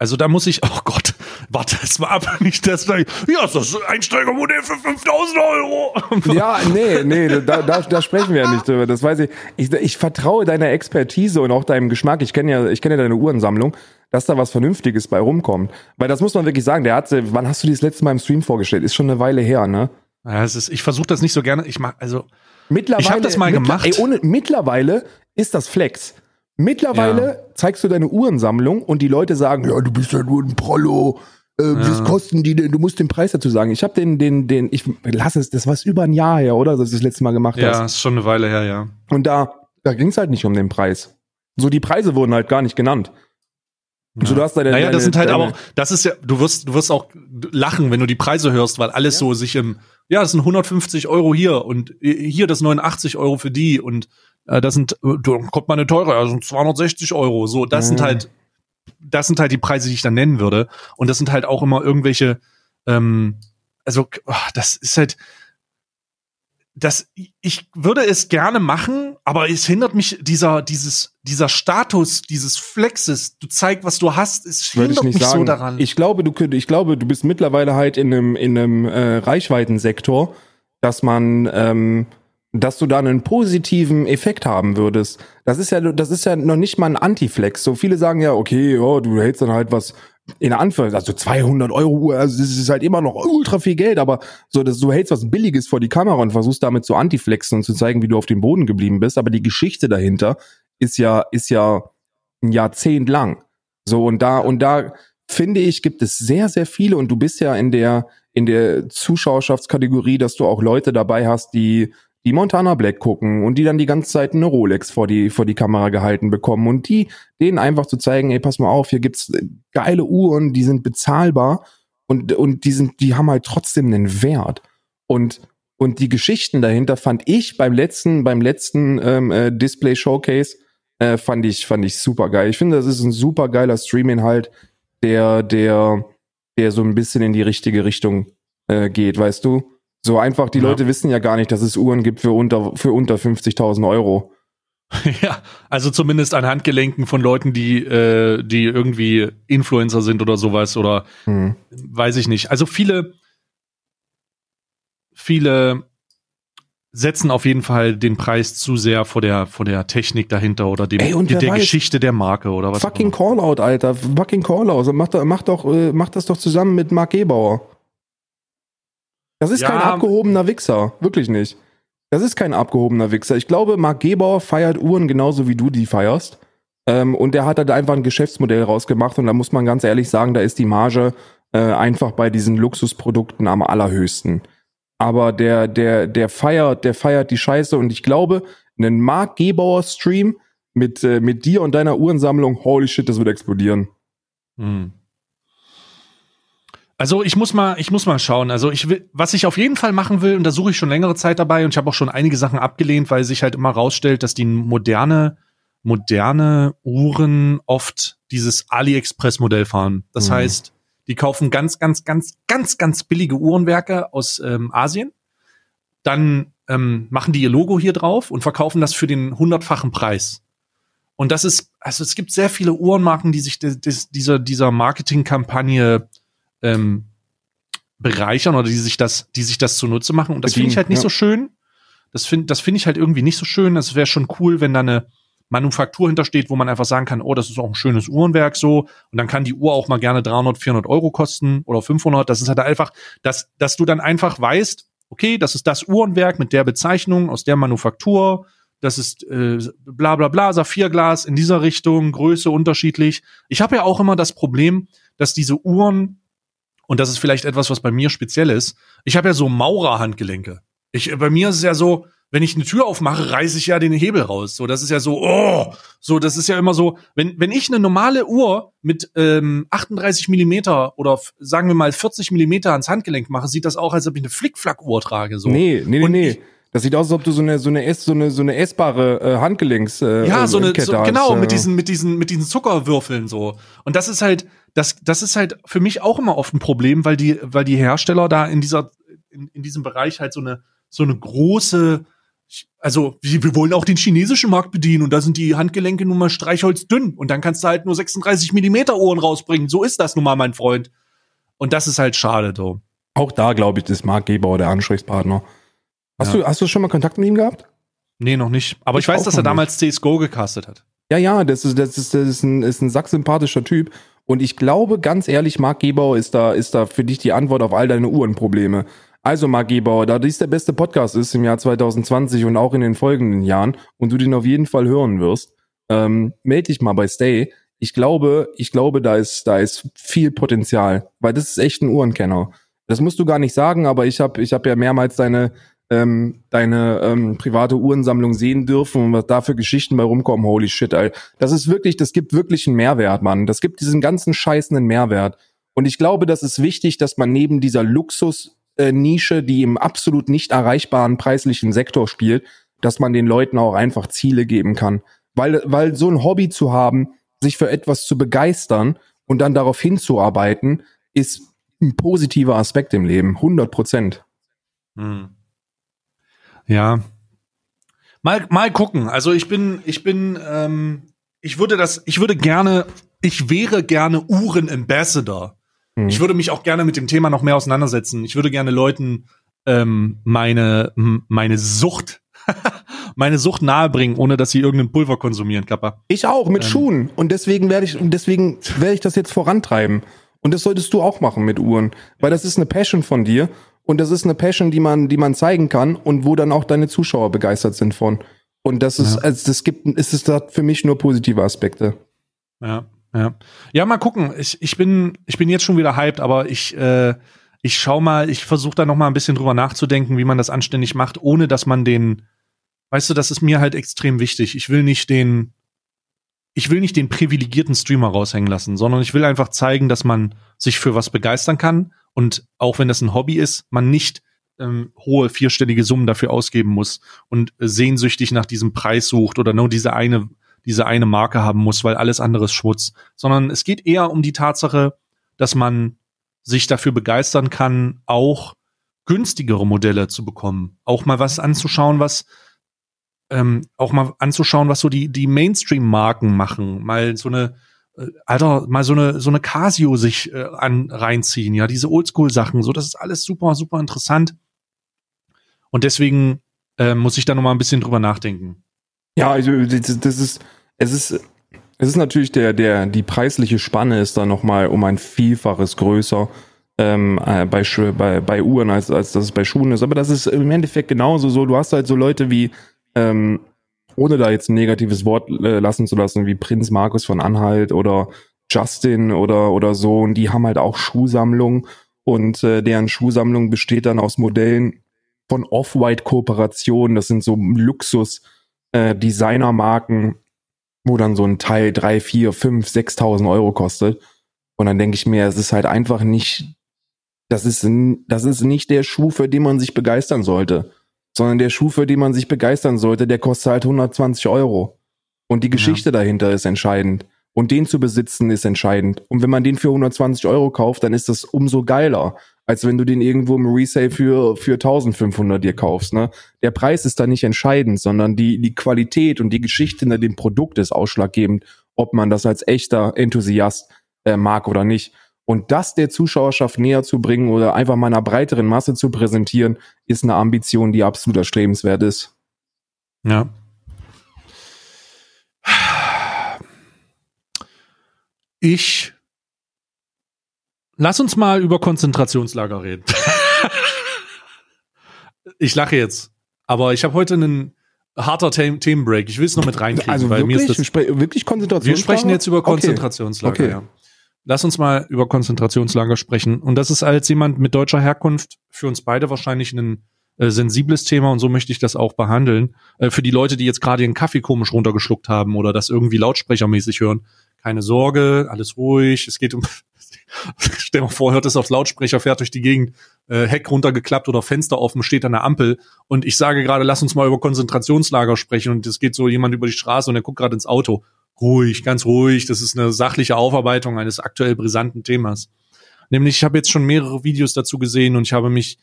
Also da muss ich, oh Gott, warte es mal ab, nicht das, ja, ist das Einsteigermodell für 5000 Euro. Ja, nee, nee, da, da, da sprechen wir ja nicht drüber, das weiß ich. ich. Ich vertraue deiner Expertise und auch deinem Geschmack, ich kenne ja, ich kenne ja deine Uhrensammlung, dass da was Vernünftiges bei rumkommt. Weil das muss man wirklich sagen, der hat, wann hast du die das letzte Mal im Stream vorgestellt? Ist schon eine Weile her, ne? Ja, es ist, ich versuche das nicht so gerne, ich mach, also, Mittlerweile, ich habe das mal gemacht. Ey, ohne, mittlerweile ist das Flex. Mittlerweile ja. zeigst du deine Uhrensammlung und die Leute sagen, ja, du bist ja nur ein Prollo. Äh, ja. Was kosten die denn? Du musst den Preis dazu sagen. Ich habe den, den, den, ich lass es, das war über ein Jahr her, oder? Dass du das letzte Mal gemacht ja, hast. Ja, ist schon eine Weile her, ja. Und da, da ging es halt nicht um den Preis. So, die Preise wurden halt gar nicht genannt. Ja. So, du hast deine, naja, deine, das sind halt deine, auch, das ist ja, du wirst, du wirst auch lachen, wenn du die Preise hörst, weil alles so sich im, ja, das sind 150 Euro hier und hier das 89 Euro für die und äh, das sind, da kommt mal eine teure, also 260 Euro. So, das mhm. sind halt, das sind halt die Preise, die ich dann nennen würde. Und das sind halt auch immer irgendwelche, ähm, also, oh, das ist halt, das, ich würde es gerne machen, aber es hindert mich dieser, dieses, dieser Status, dieses Flexes, du zeigst, was du hast, es hindert mich sagen. so daran. Ich glaube, du könnt, ich glaube, du bist mittlerweile halt in einem, in einem äh, Reichweitensektor, dass man, ähm, dass du da einen positiven Effekt haben würdest. Das ist ja, das ist ja noch nicht mal ein Antiflex. So viele sagen ja, okay, oh, du hältst dann halt was in Anführungszeichen, also 200 Euro, also das ist halt immer noch ultra viel Geld, aber so, dass du hältst was Billiges vor die Kamera und versuchst damit zu antiflexen und zu zeigen, wie du auf dem Boden geblieben bist. Aber die Geschichte dahinter ist ja, ist ja ein Jahrzehnt lang. So, und da, und da finde ich, gibt es sehr, sehr viele und du bist ja in der, in der Zuschauerschaftskategorie, dass du auch Leute dabei hast, die die Montana Black gucken und die dann die ganze Zeit eine Rolex vor die, vor die Kamera gehalten bekommen und die, denen einfach zu zeigen, ey, pass mal auf, hier gibt's äh, geile Uhren, die sind bezahlbar und, und die sind, die haben halt trotzdem einen Wert. Und, und die Geschichten dahinter fand ich beim letzten, beim letzten ähm, äh, Display Showcase, äh, fand ich, fand ich super geil. Ich finde, das ist ein super geiler Stream-Inhalt, der, der, der so ein bisschen in die richtige Richtung äh, geht, weißt du? So einfach, die ja. Leute wissen ja gar nicht, dass es Uhren gibt für unter, für unter 50.000 Euro. Ja, also zumindest an Handgelenken von Leuten, die, äh, die irgendwie Influencer sind oder sowas oder hm. weiß ich nicht. Also viele, viele setzen auf jeden Fall den Preis zu sehr vor der, vor der Technik dahinter oder dem, Ey, der weiß, Geschichte der Marke oder was. Fucking Callout, Alter. Fucking Callout. Mach, mach, doch, äh, mach das doch zusammen mit Mark Gebauer. Das ist ja. kein abgehobener Wichser. Wirklich nicht. Das ist kein abgehobener Wichser. Ich glaube, Marc Gebauer feiert Uhren genauso wie du die feierst. Ähm, und der hat da einfach ein Geschäftsmodell rausgemacht. Und da muss man ganz ehrlich sagen, da ist die Marge äh, einfach bei diesen Luxusprodukten am allerhöchsten. Aber der, der, der feiert, der feiert die Scheiße. Und ich glaube, einen Marc Gebauer Stream mit, äh, mit dir und deiner Uhrensammlung, holy shit, das wird explodieren. Hm. Also ich muss mal, ich muss mal schauen. Also ich will, was ich auf jeden Fall machen will, und da suche ich schon längere Zeit dabei, und ich habe auch schon einige Sachen abgelehnt, weil sich halt immer rausstellt, dass die moderne, moderne Uhren oft dieses AliExpress-Modell fahren. Das mhm. heißt, die kaufen ganz, ganz, ganz, ganz, ganz billige Uhrenwerke aus ähm, Asien, dann ähm, machen die ihr Logo hier drauf und verkaufen das für den hundertfachen Preis. Und das ist, also es gibt sehr viele Uhrenmarken, die sich des, des, dieser, dieser Marketingkampagne ähm, bereichern oder die sich das, die sich das zunutze machen. Und das finde ich halt nicht ja. so schön. Das finde das finde ich halt irgendwie nicht so schön. Das wäre schon cool, wenn da eine Manufaktur hintersteht, wo man einfach sagen kann, oh, das ist auch ein schönes Uhrenwerk so. Und dann kann die Uhr auch mal gerne 300, 400 Euro kosten oder 500. Das ist halt einfach, dass, dass du dann einfach weißt, okay, das ist das Uhrenwerk mit der Bezeichnung aus der Manufaktur. Das ist äh, bla bla bla, Saphirglas in dieser Richtung, Größe unterschiedlich. Ich habe ja auch immer das Problem, dass diese Uhren, und das ist vielleicht etwas, was bei mir speziell ist, ich habe ja so Maurerhandgelenke. Ich, bei mir ist es ja so, wenn ich eine Tür aufmache, reiße ich ja den Hebel raus. So, das ist ja so, oh, so, das ist ja immer so, wenn, wenn ich eine normale Uhr mit ähm, 38 Millimeter oder sagen wir mal 40 Millimeter ans Handgelenk mache, sieht das auch, als ob ich eine Flickflack-Uhr trage. So. Nee, nee, nee, nee. Das sieht aus, als ob du so eine so eine so eine so eine essbare äh, Handgelenks äh, ja so eine so, genau mit diesen mit diesen mit diesen Zuckerwürfeln so und das ist halt das das ist halt für mich auch immer oft ein Problem, weil die weil die Hersteller da in dieser in, in diesem Bereich halt so eine so eine große also wir, wir wollen auch den chinesischen Markt bedienen und da sind die Handgelenke nun mal streichholzdünn und dann kannst du halt nur 36 Millimeter Ohren rausbringen. So ist das nun mal, mein Freund. Und das ist halt schade, du. Auch da, glaube ich, ist Mark Gebauer der Ansprechpartner. Hast, ja. du, hast du schon mal Kontakt mit ihm gehabt? Nee, noch nicht. Aber ich, ich weiß, dass er damals CSGO gecastet hat. Ja, ja, das ist, das ist, das ist ein, ist ein sacksympathischer Typ. Und ich glaube, ganz ehrlich, Mark Gebauer ist da, ist da für dich die Antwort auf all deine Uhrenprobleme. Also, Marc Gebauer, da dies der beste Podcast ist im Jahr 2020 und auch in den folgenden Jahren und du den auf jeden Fall hören wirst, ähm, melde dich mal bei Stay. Ich glaube, ich glaube, da ist, da ist viel Potenzial, weil das ist echt ein Uhrenkenner. Das musst du gar nicht sagen, aber ich habe ich hab ja mehrmals deine, ähm, deine ähm, private Uhrensammlung sehen dürfen und was da für Geschichten bei rumkommen. Holy shit, ey. Das ist wirklich, das gibt wirklich einen Mehrwert, Mann. Das gibt diesen ganzen Scheiß einen Mehrwert. Und ich glaube, das ist wichtig, dass man neben dieser Luxus äh, die im absolut nicht erreichbaren preislichen Sektor spielt, dass man den Leuten auch einfach Ziele geben kann. Weil, weil so ein Hobby zu haben, sich für etwas zu begeistern und dann darauf hinzuarbeiten, ist ein positiver Aspekt im Leben, 100 Prozent. Hm. Ja. Mal, mal gucken. Also ich bin, ich bin, ähm, ich würde das, ich würde gerne, ich wäre gerne Uhren-Ambassador. Mhm. Ich würde mich auch gerne mit dem Thema noch mehr auseinandersetzen. Ich würde gerne Leuten ähm, meine, meine Sucht meine Sucht nahebringen, ohne dass sie irgendein Pulver konsumieren, Kappa. Ich auch, mit ähm. Schuhen. Und deswegen werde ich, deswegen werde ich das jetzt vorantreiben. Und das solltest du auch machen mit Uhren. Weil das ist eine Passion von dir. Und das ist eine Passion, die man, die man zeigen kann und wo dann auch deine Zuschauer begeistert sind von. Und das ist, ja. also das gibt, ist es da für mich nur positive Aspekte. Ja. Ja, ja mal gucken. Ich, ich, bin, ich bin jetzt schon wieder hyped, aber ich, äh, ich schau mal, ich versuche da noch mal ein bisschen drüber nachzudenken, wie man das anständig macht, ohne dass man den, weißt du, das ist mir halt extrem wichtig. Ich will nicht den, ich will nicht den privilegierten Streamer raushängen lassen, sondern ich will einfach zeigen, dass man sich für was begeistern kann und auch wenn das ein Hobby ist, man nicht ähm, hohe vierstellige Summen dafür ausgeben muss und sehnsüchtig nach diesem Preis sucht oder nur diese eine diese eine Marke haben muss, weil alles andere ist Schmutz, sondern es geht eher um die Tatsache, dass man sich dafür begeistern kann, auch günstigere Modelle zu bekommen, auch mal was anzuschauen, was ähm, auch mal anzuschauen, was so die die Mainstream-Marken machen, mal so eine äh, Alter, mal so eine so eine Casio sich äh, an reinziehen, ja, diese Oldschool-Sachen, so das ist alles super super interessant und deswegen äh, muss ich da noch mal ein bisschen drüber nachdenken. Ja, also das ist, es ist, es ist natürlich der, der, die preisliche Spanne ist da nochmal um ein Vielfaches größer ähm, äh, bei, bei, bei Uhren, als, als das bei Schuhen ist. Aber das ist im Endeffekt genauso so. Du hast halt so Leute wie, ähm, ohne da jetzt ein negatives Wort äh, lassen zu lassen, wie Prinz Markus von Anhalt oder Justin oder, oder so. Und die haben halt auch Schuhsammlung und äh, deren Schuhsammlung besteht dann aus Modellen von Off-White-Kooperationen. Das sind so Luxus- äh, wo dann so ein Teil drei, vier, fünf, sechstausend Euro kostet. Und dann denke ich mir, es ist halt einfach nicht, das ist, das ist nicht der Schuh, für den man sich begeistern sollte, sondern der Schuh, für den man sich begeistern sollte, der kostet halt 120 Euro. Und die Geschichte ja. dahinter ist entscheidend. Und den zu besitzen ist entscheidend. Und wenn man den für 120 Euro kauft, dann ist das umso geiler. als wenn du den irgendwo im Resale für, für 1500 dir kaufst. Ne? Der Preis ist da nicht entscheidend, sondern die, die Qualität und die Geschichte hinter dem Produkt ist ausschlaggebend, ob man das als echter Enthusiast äh, mag oder nicht. Und das der Zuschauerschaft näher zu bringen oder einfach mal einer breiteren Masse zu präsentieren, ist eine Ambition, die absolut erstrebenswert ist. Ja. Ich lass uns mal über Konzentrationslager reden. ich lache jetzt, aber ich habe heute einen harter The Themenbreak. Ich will es noch mit reinkriegen, Also weil wirklich, mir ist das wirklich Konzentrationslager? wir sprechen jetzt über Konzentrationslager, Okay. ja. Lass uns mal über Konzentrationslager sprechen. Und das ist als jemand mit deutscher Herkunft für uns beide wahrscheinlich ein äh, sensibles Thema und so möchte ich das auch behandeln. Äh, für die Leute, die jetzt gerade ihren Kaffee komisch runtergeschluckt haben oder das irgendwie lautsprechermäßig hören, keine Sorge, alles ruhig. Es geht um, stell mal vor, hört es aufs Lautsprecher, fährt durch die Gegend, äh, Heck runtergeklappt oder Fenster offen, steht an der Ampel und ich sage gerade, lass uns mal über Konzentrationslager sprechen und es geht so jemand über die Straße und er guckt gerade ins Auto. Ruhig, ganz ruhig. Das ist eine sachliche Aufarbeitung eines aktuell brisanten Themas. Nämlich, ich habe jetzt schon mehrere Videos dazu gesehen und ich habe mich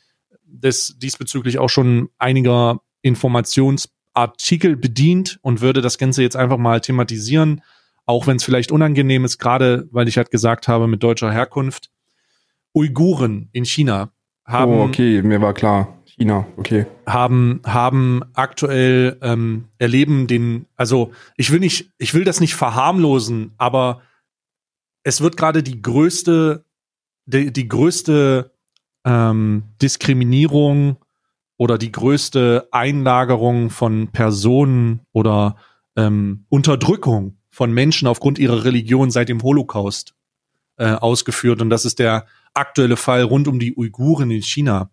des, diesbezüglich auch schon einiger Informationsartikel bedient und würde das Ganze jetzt einfach mal thematisieren, auch wenn es vielleicht unangenehm ist, gerade weil ich halt gesagt habe, mit deutscher Herkunft. Uiguren in China haben Oh, okay, mir war klar. China, okay. haben haben aktuell ähm, erleben den also ich will nicht ich will das nicht verharmlosen aber es wird gerade die größte die, die größte ähm, Diskriminierung oder die größte Einlagerung von Personen oder ähm, Unterdrückung von Menschen aufgrund ihrer Religion seit dem Holocaust äh, ausgeführt und das ist der aktuelle Fall rund um die Uiguren in China.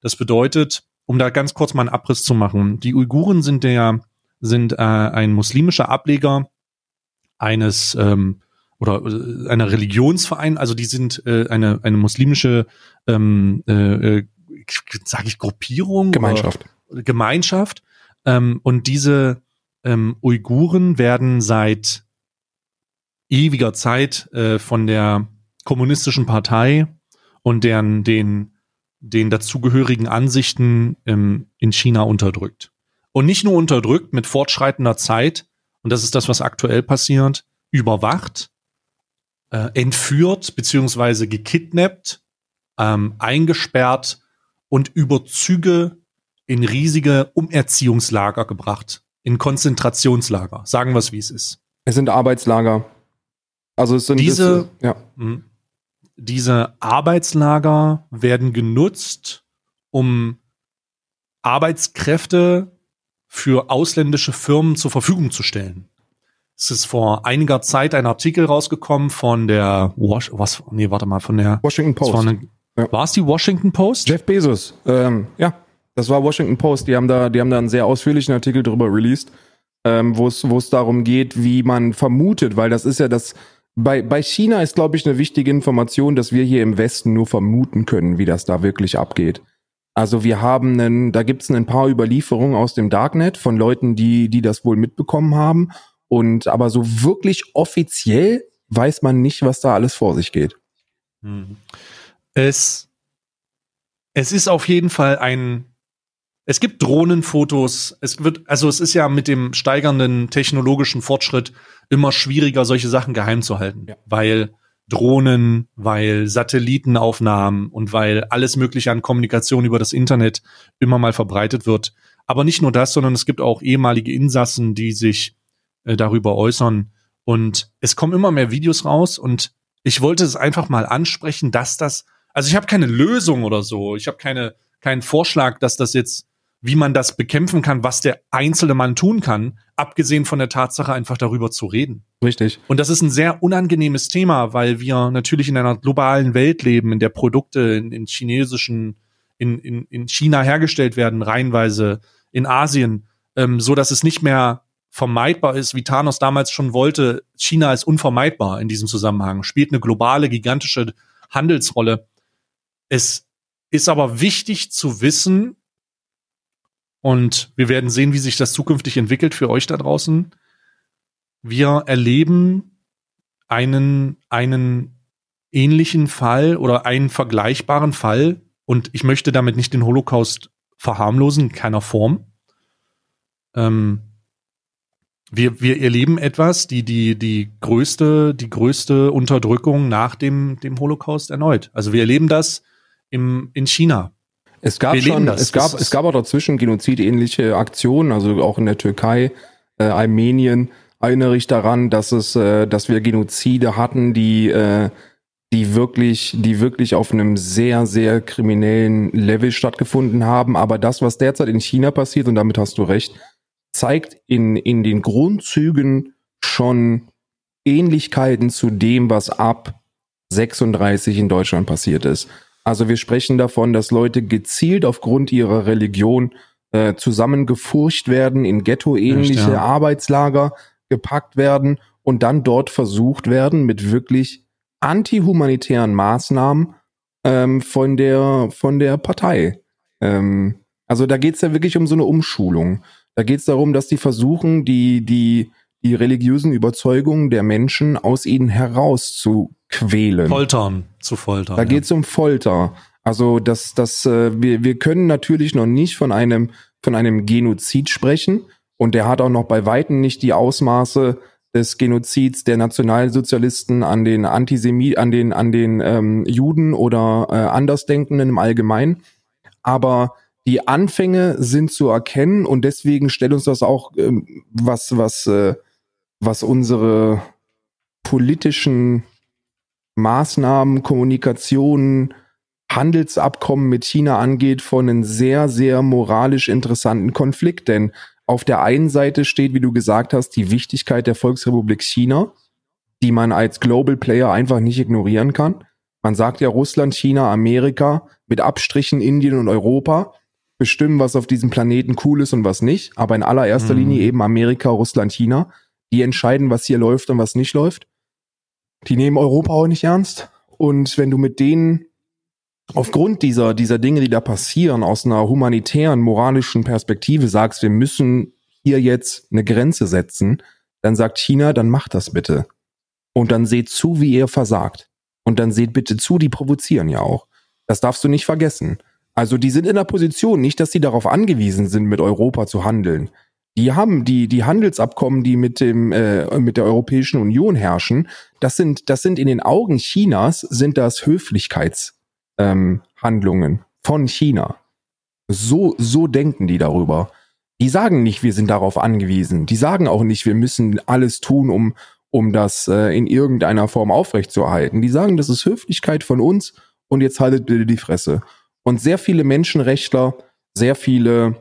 Das bedeutet, um da ganz kurz mal einen Abriss zu machen, die Uiguren sind der sind äh, ein muslimischer Ableger eines ähm, oder äh, einer Religionsverein, also die sind äh, eine eine muslimische ähm, äh, äh, sage ich Gruppierung Gemeinschaft. oder Gemeinschaft ähm, und diese ähm, Uiguren werden seit ewiger Zeit äh, von der kommunistischen Partei und deren den den dazugehörigen Ansichten ähm, in China unterdrückt. Und nicht nur unterdrückt mit fortschreitender Zeit, und das ist das, was aktuell passiert, überwacht, äh, entführt beziehungsweise gekidnappt, ähm, eingesperrt und über Züge in riesige Umerziehungslager gebracht, in Konzentrationslager. Sagen wir es, wie es ist. Es sind Arbeitslager. Also es sind Diese- es, ja. Diese Arbeitslager werden genutzt, um Arbeitskräfte für ausländische Firmen zur Verfügung zu stellen. Es ist vor einiger Zeit ein Artikel rausgekommen von der Was, was nee, warte mal, von der Washington Post. war, eine, Ja. war es die Washington Post? Jeff Bezos. Ähm, ja, das war Washington Post. Die haben da, die haben da einen sehr ausführlichen Artikel drüber released, ähm, wo es, wo es darum geht, wie man vermutet, weil das ist ja das. Bei, bei China ist, glaube ich, eine wichtige Information, dass wir hier im Westen nur vermuten können, wie das da wirklich abgeht. Also wir haben einen, da gibt es ein paar Überlieferungen aus dem Darknet von Leuten, die, die das wohl mitbekommen haben. Und aber so wirklich offiziell weiß man nicht, was da alles vor sich geht. Hm. Es, es ist auf jeden Fall ein. Es gibt Drohnenfotos. Es wird, also es ist ja mit dem steigernden technologischen Fortschritt immer schwieriger, solche Sachen geheim zu halten, Ja. weil Drohnen, weil Satellitenaufnahmen und weil alles Mögliche an Kommunikation über das Internet immer mal verbreitet wird. Aber nicht nur das, sondern es gibt auch ehemalige Insassen, die sich äh, darüber äußern. Und es kommen immer mehr Videos raus und ich wollte es einfach mal ansprechen, dass das, also ich habe keine Lösung oder so, ich habe keine, keinen Vorschlag, dass das jetzt, wie man das bekämpfen kann, was der einzelne Mann tun kann, abgesehen von der Tatsache, einfach darüber zu reden. Richtig. Und das ist ein sehr unangenehmes Thema, weil wir natürlich in einer globalen Welt leben, in der Produkte in, in chinesischen, in, in, in China hergestellt werden, reihenweise in Asien, ähm, so dass es nicht mehr vermeidbar ist, wie Thanos damals schon wollte. China ist unvermeidbar in diesem Zusammenhang, spielt eine globale, gigantische Handelsrolle. Es ist aber wichtig zu wissen, und wir werden sehen, wie sich das zukünftig entwickelt für euch da draußen. Wir erleben einen, einen ähnlichen Fall oder einen vergleichbaren Fall und ich möchte damit nicht den Holocaust verharmlosen, in keiner Form. Ähm, wir, wir erleben etwas, die, die, die größte, die größte Unterdrückung nach dem, dem Holocaust erneut. Also wir erleben das im, in China. Es gab schon, es gab, es gab auch dazwischen genozidähnliche Aktionen, also auch in der Türkei, äh, Armenien. Erinnere ich daran, dass es, äh, dass wir Genozide hatten, die, äh, die wirklich, die wirklich auf einem sehr, sehr kriminellen Level stattgefunden haben. Aber das, was derzeit in China passiert, und damit hast du recht, zeigt in, in den Grundzügen schon Ähnlichkeiten zu dem, was ab 36 in Deutschland passiert ist. Also wir sprechen davon, dass Leute gezielt aufgrund ihrer Religion äh, zusammengefurcht werden, in Ghetto-ähnliche ja. Arbeitslager gepackt werden und dann dort versucht werden, mit wirklich antihumanitären Maßnahmen ähm, von der von der Partei. Ähm, also da geht's ja wirklich um so eine Umschulung. Da geht es darum, dass die versuchen, die, die, die religiösen Überzeugungen der Menschen aus ihnen heraus zu quälen. Foltern, zu foltern. Da ja. geht es um Folter. Also das, das, äh, wir, wir können natürlich noch nicht von einem, von einem Genozid sprechen. Und der hat auch noch bei Weitem nicht die Ausmaße des Genozids der Nationalsozialisten an den Antisemit, an den, an den ähm, Juden oder äh, Andersdenkenden im Allgemeinen. Aber die Anfänge sind zu erkennen und deswegen stellt uns das auch ähm, was, was, äh, was unsere politischen Maßnahmen, Kommunikation, Handelsabkommen mit China angeht, von einem sehr, sehr moralisch interessanten Konflikt. Denn auf der einen Seite steht, wie du gesagt hast, die Wichtigkeit der Volksrepublik China, die man als Global Player einfach nicht ignorieren kann. Man sagt ja Russland, China, Amerika, mit Abstrichen Indien und Europa bestimmen, was auf diesem Planeten cool ist und was nicht. Aber in allererster mhm. Linie eben Amerika, Russland, China. Die entscheiden, was hier läuft und was nicht läuft. Die nehmen Europa auch nicht ernst. Und wenn du mit denen aufgrund dieser, dieser Dinge, die da passieren, aus einer humanitären, moralischen Perspektive sagst, wir müssen hier jetzt eine Grenze setzen, dann sagt China, dann macht das bitte. Und dann seht zu, wie ihr versagt. Und dann seht bitte zu, die provozieren ja auch. Das darfst du nicht vergessen. Also die sind in der Position, nicht, dass sie darauf angewiesen sind, mit Europa zu handeln. Die haben die die Handelsabkommen, die mit dem äh, mit der Europäischen Union herrschen. Das sind das sind in den Augen Chinas sind das Höflichkeitshandlungen ähm, von China. So so denken die darüber. Die sagen nicht, wir sind darauf angewiesen. Die sagen auch nicht, wir müssen alles tun, um um das äh, in irgendeiner Form aufrechtzuerhalten. Die sagen, das ist Höflichkeit von uns und jetzt haltet bitte die Fresse. Und sehr viele Menschenrechtler, sehr viele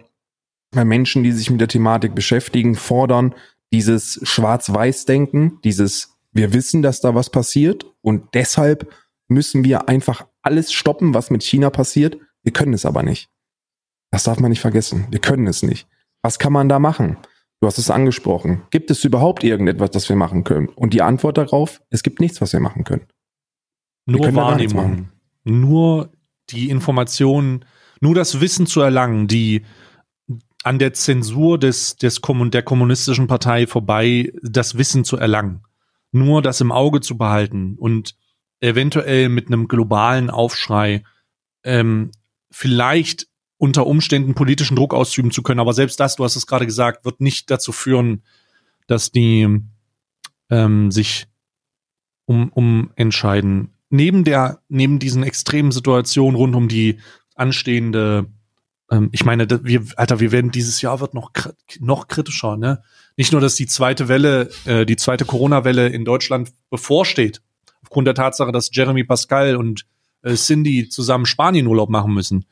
äh, Menschen, die sich mit der Thematik beschäftigen, fordern dieses Schwarz-Weiß-Denken, dieses wir wissen, dass da was passiert und deshalb müssen wir einfach alles stoppen, was mit China passiert. Wir können es aber nicht. Das darf man nicht vergessen. Wir können es nicht. Was kann man da machen? Du hast es angesprochen. Gibt es überhaupt irgendetwas, das wir machen können? Und die Antwort darauf, es gibt nichts, was wir machen können. Nur können Wahrnehmung. Nur die Informationen, nur das Wissen zu erlangen, die an der Zensur des, des Kommun der kommunistischen Partei vorbei das Wissen zu erlangen. Nur das im Auge zu behalten und eventuell mit einem globalen Aufschrei ähm, vielleicht unter Umständen politischen Druck ausüben zu können. Aber selbst das, du hast es gerade gesagt, wird nicht dazu führen, dass die ähm, sich um, um entscheiden neben der, neben diesen extremen Situationen rund um die anstehende, ähm, ich meine, wir, Alter, wir werden dieses Jahr wird noch, noch kritischer, ne? Nicht nur, dass die zweite Welle, äh, die zweite Corona-Welle in Deutschland bevorsteht, aufgrund der Tatsache, dass Jeremy Pascal und äh, Cindy zusammen Spanien-Urlaub machen müssen.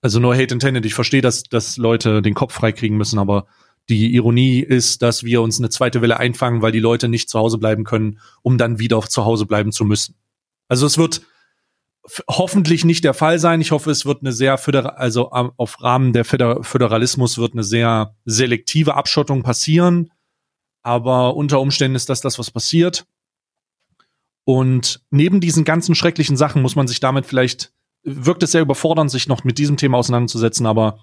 Also nur Hate intended. Ich verstehe, dass, dass Leute den Kopf freikriegen müssen, aber die Ironie ist, dass wir uns eine zweite Welle einfangen, weil die Leute nicht zu Hause bleiben können, um dann wieder zu Hause bleiben zu müssen. Also es wird hoffentlich nicht der Fall sein. Ich hoffe, es wird eine sehr föderal, also auf Rahmen der Föderalismus wird eine sehr selektive Abschottung passieren. Aber unter Umständen ist das das, was passiert. Und neben diesen ganzen schrecklichen Sachen muss man sich damit vielleicht, wirkt es sehr überfordernd, sich noch mit diesem Thema auseinanderzusetzen, aber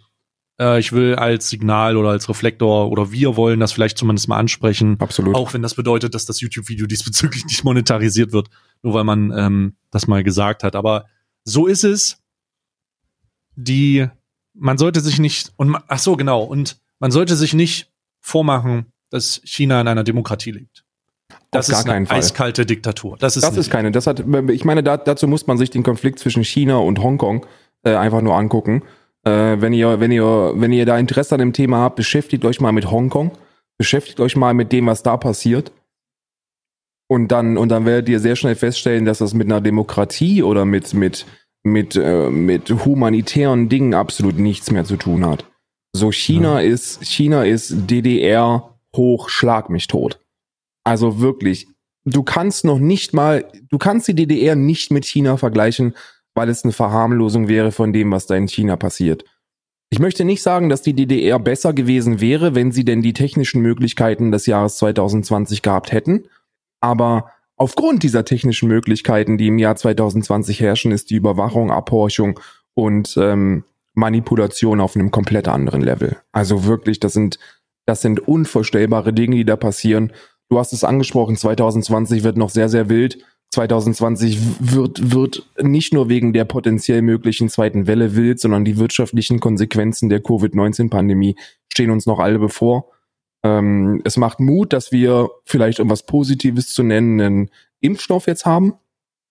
äh, ich will als Signal oder als Reflektor oder wir wollen das vielleicht zumindest mal ansprechen. Absolut. Auch wenn das bedeutet, dass das YouTube-Video diesbezüglich nicht monetarisiert wird nur weil man ähm, das mal gesagt hat. Aber so ist es. Die, man sollte sich nicht, und ach so, genau, und man sollte sich nicht vormachen, dass China in einer Demokratie liegt. Das ist eine Fall. eiskalte Diktatur. Das ist, das ist keine. Das hat, ich meine, da, dazu muss man sich den Konflikt zwischen China und Hongkong äh, einfach nur angucken. Äh, wenn ihr, wenn ihr, wenn ihr da Interesse an dem Thema habt, beschäftigt euch mal mit Hongkong. Beschäftigt euch mal mit dem, was da passiert. Und dann, und dann werdet ihr sehr schnell feststellen, dass das mit einer Demokratie oder mit, mit, mit, äh, mit humanitären Dingen absolut nichts mehr zu tun hat. So, China ja. ist, China ist DDR hoch, schlag mich tot. Also wirklich, du kannst noch nicht mal, du kannst die DDR nicht mit China vergleichen, weil es eine Verharmlosung wäre von dem, was da in China passiert. Ich möchte nicht sagen, dass die DDR besser gewesen wäre, wenn sie denn die technischen Möglichkeiten des Jahres 2020 gehabt hätten. Aber aufgrund dieser technischen Möglichkeiten, die im Jahr 2020 herrschen, ist die Überwachung, Abhorchung und ähm, Manipulation auf einem komplett anderen Level. Also wirklich, das sind, das sind unvorstellbare Dinge, die da passieren. Du hast es angesprochen, 2020 wird noch sehr, sehr wild. 2020 wird, wird nicht nur wegen der potenziell möglichen zweiten Welle wild, sondern die wirtschaftlichen Konsequenzen der Covid-19-Pandemie stehen uns noch alle bevor. Ähm, es macht Mut, dass wir vielleicht, um was Positives zu nennen, einen Impfstoff jetzt haben.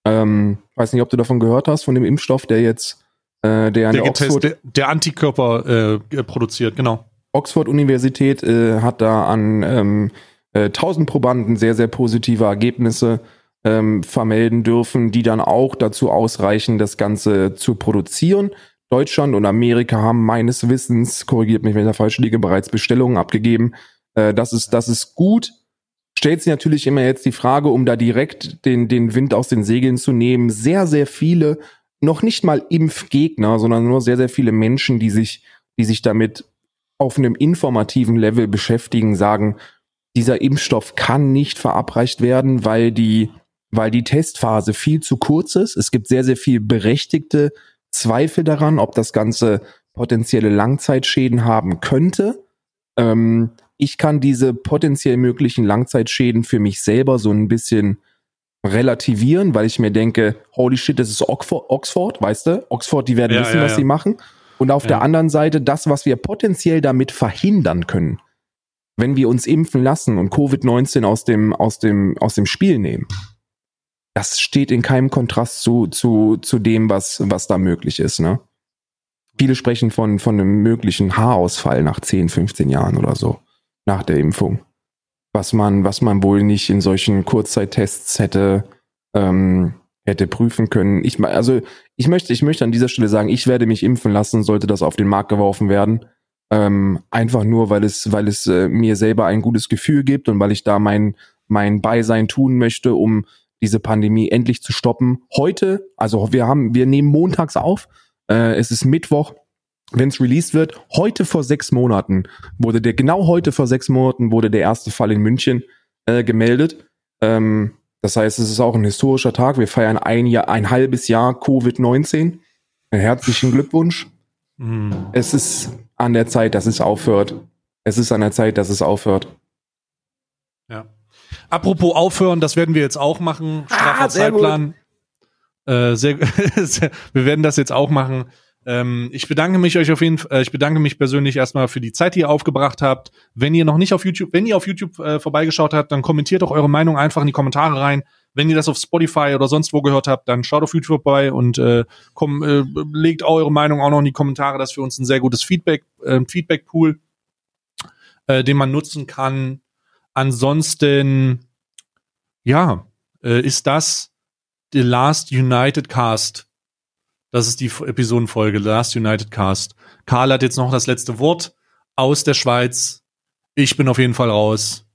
Ähm, weiß nicht, ob du davon gehört hast, von dem Impfstoff, der jetzt, äh, der, der, Oxford, der, der Antikörper äh, produziert, genau. Oxford-Universität äh, hat da an ähm, äh, 1000 Probanden sehr, sehr positive Ergebnisse ähm, vermelden dürfen, die dann auch dazu ausreichen, das Ganze zu produzieren. Deutschland und Amerika haben meines Wissens, korrigiert mich, wenn ich da falsch liege, bereits Bestellungen abgegeben. Äh, das ist, das ist gut. Stellt sich natürlich immer jetzt die Frage, um da direkt den, den Wind aus den Segeln zu nehmen. Sehr, sehr viele, noch nicht mal Impfgegner, sondern nur sehr, sehr viele Menschen, die sich, die sich damit auf einem informativen Level beschäftigen, sagen, dieser Impfstoff kann nicht verabreicht werden, weil die weil die Testphase viel zu kurz ist. Es gibt sehr, sehr viel berechtigte Zweifel daran, ob das Ganze potenzielle Langzeitschäden haben könnte. Ähm, ich kann diese potenziell möglichen Langzeitschäden für mich selber so ein bisschen relativieren, weil ich mir denke, holy shit, das ist Oxford, weißt du? Oxford, die werden ja, wissen, ja, was ja. sie machen. Und auf der anderen Seite das, was wir potenziell damit verhindern können, wenn wir uns impfen lassen und Covid-19 aus dem, aus dem, aus dem Spiel nehmen das steht in keinem Kontrast zu, zu, zu dem, was, was da möglich ist, ne? Viele sprechen von, von einem möglichen Haarausfall nach 10, 15 Jahren oder so, nach der Impfung. Was man, was man wohl nicht in solchen Kurzzeittests hätte, ähm, hätte prüfen können. Ich, also, ich möchte, ich möchte an dieser Stelle sagen, ich werde mich impfen lassen, sollte das auf den Markt geworfen werden. Ähm, einfach nur, weil es, weil es äh, mir selber ein gutes Gefühl gibt und weil ich da mein, mein Beisein tun möchte, um diese Pandemie endlich zu stoppen. Heute, also wir haben, wir nehmen montags auf. Äh, es ist Mittwoch, wenn es released wird. Heute vor sechs Monaten wurde der, genau heute vor sechs Monaten wurde der erste Fall in München äh, gemeldet. Ähm, das heißt, es ist auch ein historischer Tag. Wir feiern ein Jahr, ein halbes Jahr Covid-19. Herzlichen Glückwunsch. Mhm. Es ist an der Zeit, dass es aufhört. Es ist an der Zeit, dass es aufhört. Apropos aufhören, das werden wir jetzt auch machen. Straffer ah, Zeitplan. Äh, sehr, wir werden das jetzt auch machen. Ähm, ich bedanke mich euch auf jeden Fall, äh, ich bedanke mich persönlich erstmal für die Zeit, die ihr aufgebracht habt. Wenn ihr noch nicht auf YouTube, wenn ihr auf YouTube äh, vorbeigeschaut habt, dann kommentiert doch eure Meinung einfach in die Kommentare rein. Wenn ihr das auf Spotify oder sonst wo gehört habt, dann schaut auf YouTube vorbei und äh, komm, äh, legt eure Meinung auch noch in die Kommentare. Das ist für uns ein sehr gutes Feedback, äh, Feedback-Pool, äh, den man nutzen kann. Ansonsten, ja, äh, ist das The Last United Cast. Das ist die Episodenfolge, The Last United Cast. Karl hat jetzt noch das letzte Wort aus der Schweiz. Ich bin auf jeden Fall raus.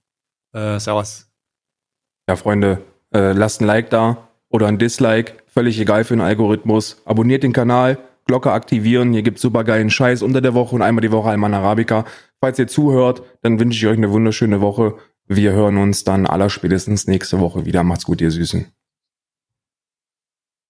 Äh, servus. Ja, Freunde, äh, lasst ein Like da oder ein Dislike. Völlig egal für den Algorithmus. Abonniert den Kanal, Glocke aktivieren. Hier gibt's super geilen Scheiß unter der Woche und einmal die Woche Alman Arabica. Falls ihr zuhört, dann wünsche ich euch eine wunderschöne Woche. Wir hören uns dann allerspätestens nächste Woche wieder. Macht's gut, ihr Süßen.